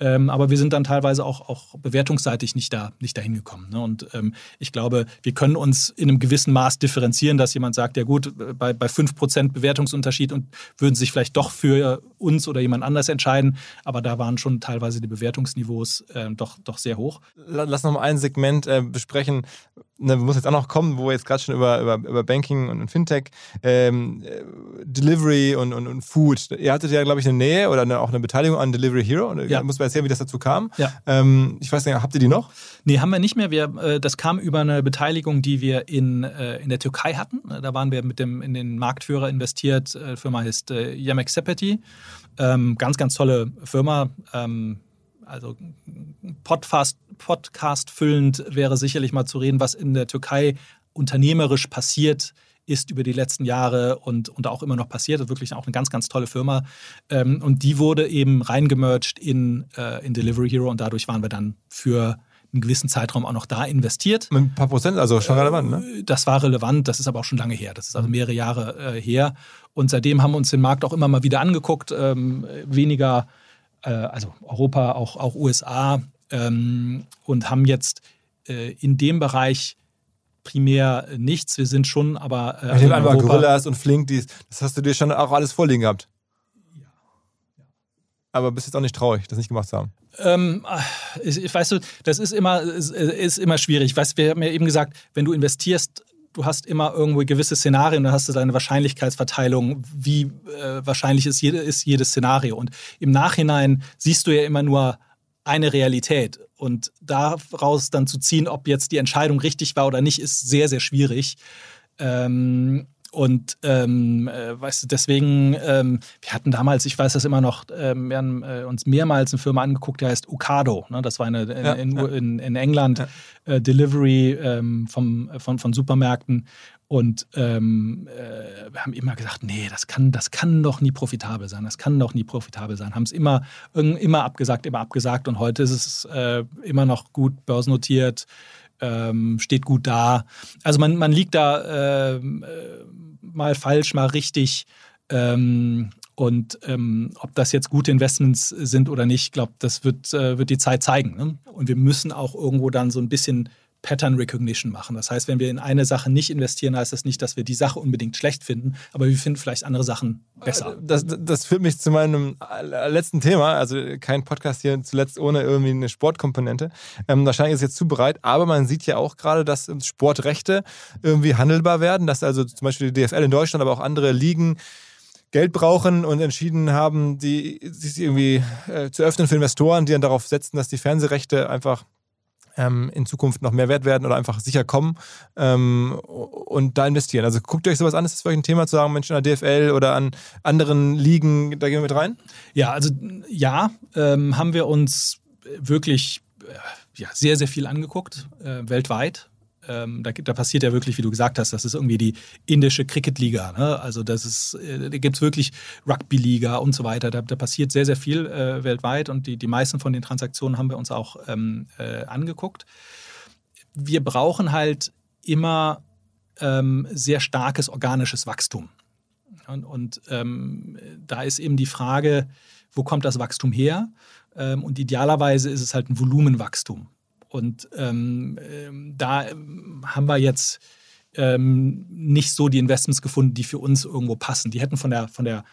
Ähm, aber wir sind dann teilweise auch, auch bewertungsseitig nicht, da, nicht dahin gekommen. Ne? Und ähm, ich glaube, wir können uns in einem gewissen Maß differenzieren, dass jemand sagt, ja gut, bei, bei 5% Bewertungsunterschied und würden sich vielleicht doch für uns oder jemand anders entscheiden. Aber da waren schon teilweise die Bewertungsniveaus äh, doch, doch sehr hoch. Lass noch mal ein Segment äh, besprechen, ne, muss jetzt auch noch kommen, wo wir jetzt gerade schon über, über, über Banking und, Fintech, ähm, äh, Delivery und, und, und Food. Ihr hattet ja, glaube ich, eine Nähe oder eine, auch eine Beteiligung an Delivery Hero. Ja. Muss man erzählen, wie das dazu kam. Ja. Ähm, ich weiß nicht, habt ihr die noch? Nee, haben wir nicht mehr. Wir, äh, das kam über eine Beteiligung, die wir in, äh, in der Türkei hatten. Da waren wir mit dem, in den Marktführer investiert. Die äh, Firma heißt äh, Yemek Sepeti. Ähm, ganz, ganz tolle Firma. Ähm, also Podcast, Podcast füllend wäre sicherlich mal zu reden, was in der Türkei unternehmerisch passiert ist über die letzten Jahre und, und auch immer noch passiert. Das wirklich auch eine ganz, ganz tolle Firma. Ähm, und die wurde eben reingemerged in, äh, in Delivery Hero und dadurch waren wir dann für einen gewissen Zeitraum auch noch da investiert. Mit ein paar Prozent, also schon relevant, ne? Äh, das war relevant, das ist aber auch schon lange her. Das ist also mehrere Jahre äh, her. Und seitdem haben wir uns den Markt auch immer mal wieder angeguckt. Ähm, weniger äh, also Europa, auch, auch USA ähm, und haben jetzt äh, in dem Bereich primär nichts. Wir sind schon aber. Äh, ich nehme einfach Gorillas und Flink, die, das hast du dir schon auch alles vorliegen gehabt. Ja. Aber bist jetzt auch nicht traurig, das nicht gemacht zu haben. Ähm, ich, weißt du, das ist immer, ist, ist immer schwierig. Weißt, wir haben ja eben gesagt, wenn du investierst, du hast immer irgendwo gewisse Szenarien, dann hast du deine Wahrscheinlichkeitsverteilung, wie äh, wahrscheinlich ist, jede, ist jedes Szenario. Und im Nachhinein siehst du ja immer nur eine Realität. Und daraus dann zu ziehen, ob jetzt die Entscheidung richtig war oder nicht, ist sehr, sehr schwierig. Ähm, und ähm, äh, weißt du, deswegen, ähm, wir hatten damals, ich weiß das immer noch, ähm, wir haben äh, uns mehrmals eine Firma angeguckt, die heißt Ocado. Ne? Das war eine in, ja, in, ja. in, in England ja. äh, Delivery ähm, vom, von, von Supermärkten. Und ähm, äh, wir haben immer gesagt, nee, das kann, das kann doch nie profitabel sein, das kann doch nie profitabel sein. Haben es immer, immer abgesagt, immer abgesagt und heute ist es äh, immer noch gut börsennotiert, ähm, steht gut da. Also man, man liegt da äh, mal falsch, mal richtig. Ähm, und ähm, ob das jetzt gute Investments sind oder nicht, ich glaube, das wird, äh, wird die Zeit zeigen. Ne? Und wir müssen auch irgendwo dann so ein bisschen Pattern Recognition machen. Das heißt, wenn wir in eine Sache nicht investieren, heißt das nicht, dass wir die Sache unbedingt schlecht finden, aber wir finden vielleicht andere Sachen besser. Äh, das, das führt mich zu meinem letzten Thema. Also kein Podcast hier zuletzt ohne irgendwie eine Sportkomponente. Ähm, wahrscheinlich ist es jetzt zu bereit, aber man sieht ja auch gerade, dass Sportrechte irgendwie handelbar werden, dass also zum Beispiel die DFL in Deutschland, aber auch andere Ligen Geld brauchen und entschieden haben, die, sich irgendwie äh, zu öffnen für Investoren, die dann darauf setzen, dass die Fernsehrechte einfach ähm, in Zukunft noch mehr wert werden oder einfach sicher kommen ähm, und da investieren. Also guckt euch sowas an? Ist das für euch ein Thema zu sagen, Mensch, in der DFL oder an anderen Ligen, da gehen wir mit rein? Ja, also ja, ähm, haben wir uns wirklich äh, ja, sehr, sehr viel angeguckt, äh, weltweit ähm, da, da, passiert ja wirklich, wie du gesagt hast, das ist irgendwie die indische Cricket-Liga. Ne? Also das ist, äh, da gibt es wirklich Rugby-Liga und so weiter. Da, da, passiert sehr, sehr viel äh, weltweit und die, die meisten von den Transaktionen haben wir uns auch ähm, äh, angeguckt. Wir brauchen halt immer ähm, sehr starkes organisches Wachstum. Und, und ähm, da ist eben die Frage, wo kommt das Wachstum her? Ähm, und idealerweise ist es halt ein Volumenwachstum. Und ähm, ähm, da haben wir jetzt ähm, nicht so die Investments gefunden, die für uns irgendwo passen. Die hätten von der, von der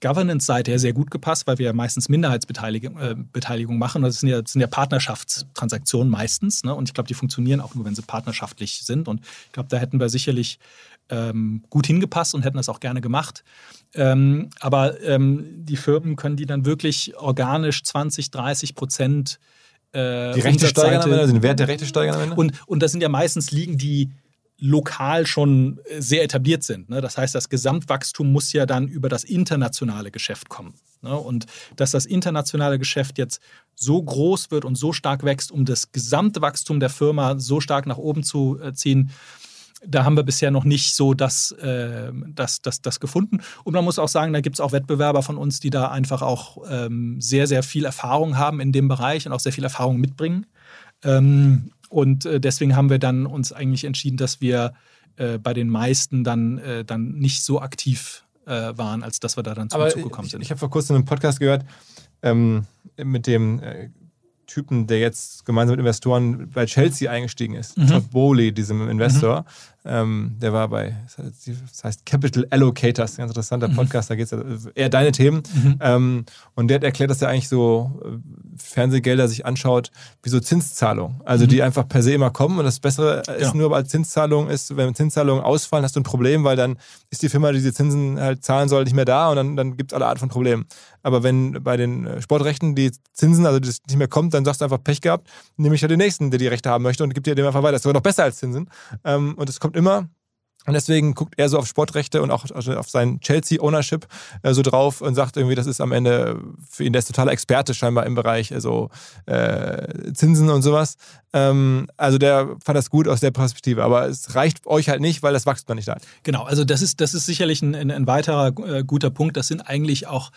Governance-Seite her sehr gut gepasst, weil wir ja meistens Minderheitsbeteiligung äh, Beteiligung machen. Das sind ja, das sind ja Partnerschaftstransaktionen meistens. Ne? Und ich glaube, die funktionieren auch nur, wenn sie partnerschaftlich sind. Und ich glaube, da hätten wir sicherlich ähm, gut hingepasst und hätten das auch gerne gemacht. Ähm, aber ähm, die Firmen können die dann wirklich organisch 20, 30 Prozent äh, die Rechte steigern am Ende, also den Wert der Rechte steigern am Ende? Und, und das sind ja meistens Ligen, die lokal schon äh, sehr etabliert sind. Ne? Das heißt, das Gesamtwachstum muss ja dann über das internationale Geschäft kommen. Ne? Und dass das internationale Geschäft jetzt so groß wird und so stark wächst, um das gesamte Wachstum der Firma so stark nach oben zu äh, ziehen, da haben wir bisher noch nicht so das, äh, das, das, das gefunden. Und man muss auch sagen, da gibt es auch Wettbewerber von uns, die da einfach auch ähm, sehr, sehr viel Erfahrung haben in dem Bereich und auch sehr viel Erfahrung mitbringen. Ähm, und äh, deswegen haben wir dann uns eigentlich entschieden, dass wir äh, bei den meisten dann, äh, dann nicht so aktiv äh, waren, als dass wir da dann zum Zug gekommen sind. Ich, ich habe vor kurzem einen Podcast gehört ähm, mit dem äh, Typen, der jetzt gemeinsam mit Investoren bei Chelsea eingestiegen ist. Mhm. Todd Bowley, diesem Investor. Mhm. Ähm, der war bei, das heißt Capital Allocators, ganz interessanter mhm. Podcast, da geht es eher deine Themen. Mhm. Ähm, und der hat erklärt, dass er eigentlich so äh, Fernsehgelder sich anschaut, wie so Zinszahlungen. Also mhm. die einfach per se immer kommen und das Bessere ist ja. nur als Zinszahlung ist, wenn Zinszahlungen ausfallen, hast du ein Problem, weil dann ist die Firma, die diese Zinsen halt zahlen soll, nicht mehr da und dann, dann gibt es alle Art von Problemen. Aber wenn bei den äh, Sportrechten die Zinsen, also das nicht mehr kommt, dann sagst du einfach Pech gehabt, nehme ich ja den nächsten, der die Rechte haben möchte und gibt dir dem einfach weiter. Das ist sogar noch besser als Zinsen. Ähm, und es kommt immer. Und deswegen guckt er so auf Sportrechte und auch also auf sein Chelsea-Ownership äh, so drauf und sagt irgendwie, das ist am Ende für ihn, der ist totaler Experte scheinbar im Bereich also, äh, Zinsen und sowas. Ähm, also der fand das gut aus der Perspektive, aber es reicht euch halt nicht, weil das Wachstum nicht da. Genau, also das ist, das ist sicherlich ein, ein weiterer äh, guter Punkt. Das sind eigentlich auch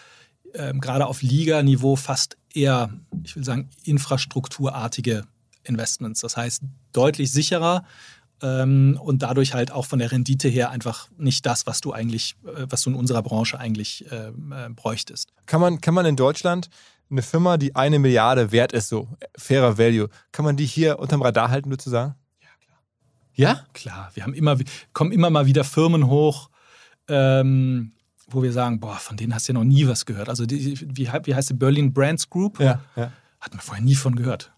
ähm, gerade auf Liga-Niveau fast eher, ich will sagen, infrastrukturartige Investments. Das heißt, deutlich sicherer ähm, und dadurch halt auch von der Rendite her einfach nicht das, was du eigentlich, äh, was du in unserer Branche eigentlich äh, äh, bräuchtest. Kann man, kann man in Deutschland eine Firma, die eine Milliarde wert ist, so fairer Value, kann man die hier unterm Radar halten, würdest du sagen? Ja, klar. Ja? Klar, wir haben immer, kommen immer mal wieder Firmen hoch, ähm, wo wir sagen, boah, von denen hast du ja noch nie was gehört. Also die, wie, wie heißt die Berlin Brands Group? Ja, ja. Hat man vorher nie von gehört.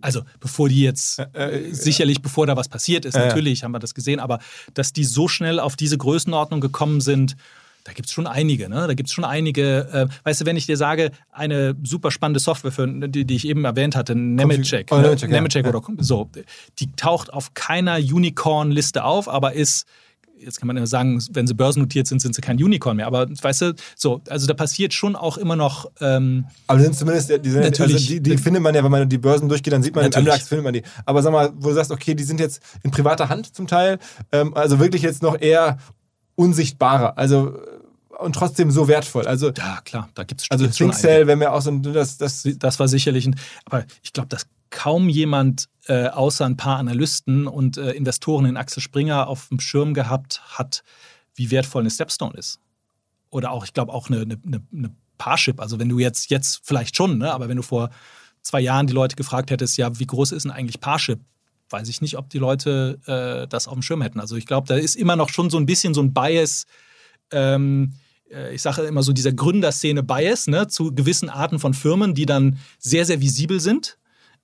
Also bevor die jetzt, äh, sicherlich bevor da was passiert ist, natürlich haben wir das gesehen, aber dass die so schnell auf diese Größenordnung gekommen sind, da gibt es schon einige, ne? Da gibt es schon einige. Äh, weißt du, wenn ich dir sage, eine super spannende Software, für, die, die ich eben erwähnt hatte, Nemetschek, Oh, ne? Nemetschek Ja. oder so, die taucht auf keiner Unicorn-Liste auf, aber ist Jetzt kann man immer sagen, wenn sie börsennotiert sind, sind sie kein Unicorn mehr. Aber weißt du, so, also da passiert schon auch immer noch ähm, Aber die sind zumindest, die, sind, Natürlich. Also die, die findet man ja, wenn man die Börsen durchgeht, dann sieht man, Natürlich. MDAX findet man die. Aber sag mal, wo du sagst, okay, die sind jetzt in privater Hand zum Teil, ähm, also wirklich jetzt noch eher unsichtbarer, also äh, und trotzdem so wertvoll. Also, Ja, klar, da gibt es also schon ThinkCell, wenn wir auch so ein, das, das. Das war sicherlich ein, aber ich glaube, dass kaum jemand äh, außer ein paar Analysten und äh, Investoren in Axel Springer auf dem Schirm gehabt hat, wie wertvoll eine Stepstone ist. Oder auch, ich glaube, auch eine, eine, eine- Parship. Also wenn du jetzt, jetzt vielleicht schon, ne? aber wenn du vor zwei Jahren die Leute gefragt hättest, ja, wie groß ist denn eigentlich Parship? Weiß ich nicht, ob die Leute äh, das auf dem Schirm hätten. Also ich glaube, da ist immer noch schon so ein bisschen so ein Bias, ähm, äh, ich sage immer so dieser Gründerszene-Bias ne, zu gewissen Arten von Firmen, die dann sehr, sehr visibel sind.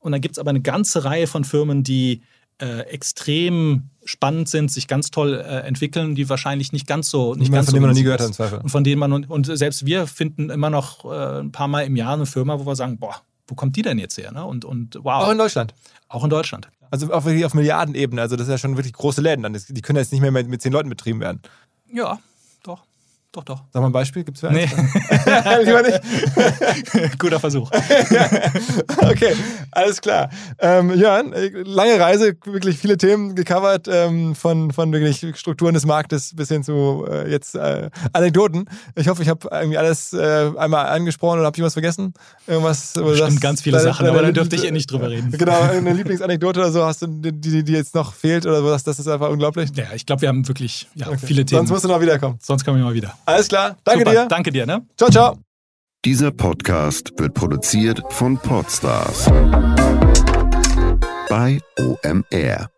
Und dann gibt es aber eine ganze Reihe von Firmen, die äh, extrem spannend sind, sich ganz toll äh, entwickeln, die wahrscheinlich nicht ganz so. Nicht ganz von so dem man noch nie gehört hat, im. Zweifel. Und von denen man, und, selbst wir finden immer noch äh, ein paar Mal im Jahr eine Firma, wo wir sagen, boah, wo kommt die denn jetzt her? Ne? Und, und wow, auch in Deutschland. auch in Deutschland. Also wirklich auf Milliardenebene. Also das ist ja schon wirklich große Läden. Dann. Die können jetzt nicht mehr mit, mit zehn Leuten betrieben werden. Ja, doch, doch. Sag mal ein Beispiel, gibt es Nee, Lieber nicht. guter Versuch. Okay, alles klar. Ähm, Jörn, äh, lange Reise, wirklich viele Themen gecovert, ähm, von, von wirklich Strukturen des Marktes bis hin zu äh, jetzt äh, Anekdoten. Ich hoffe, ich habe irgendwie alles äh, einmal angesprochen oder habe ich was vergessen? Irgendwas, Bestimmt sagst, ganz viele deine- Sachen, aber deine- da dürfte ich eh nicht drüber reden. Genau, eine Lieblingsanekdote oder so hast du, die, die, jetzt noch fehlt oder was? Das ist einfach unglaublich. Ja, ich glaube, wir haben wirklich ja, Okay. viele Themen. Sonst musst du noch wiederkommen. Sonst kommen wir mal wieder. Alles klar, danke Super, dir. Danke dir, ne? Ciao, ciao. Dieser Podcast wird produziert von Podstars bei OMR.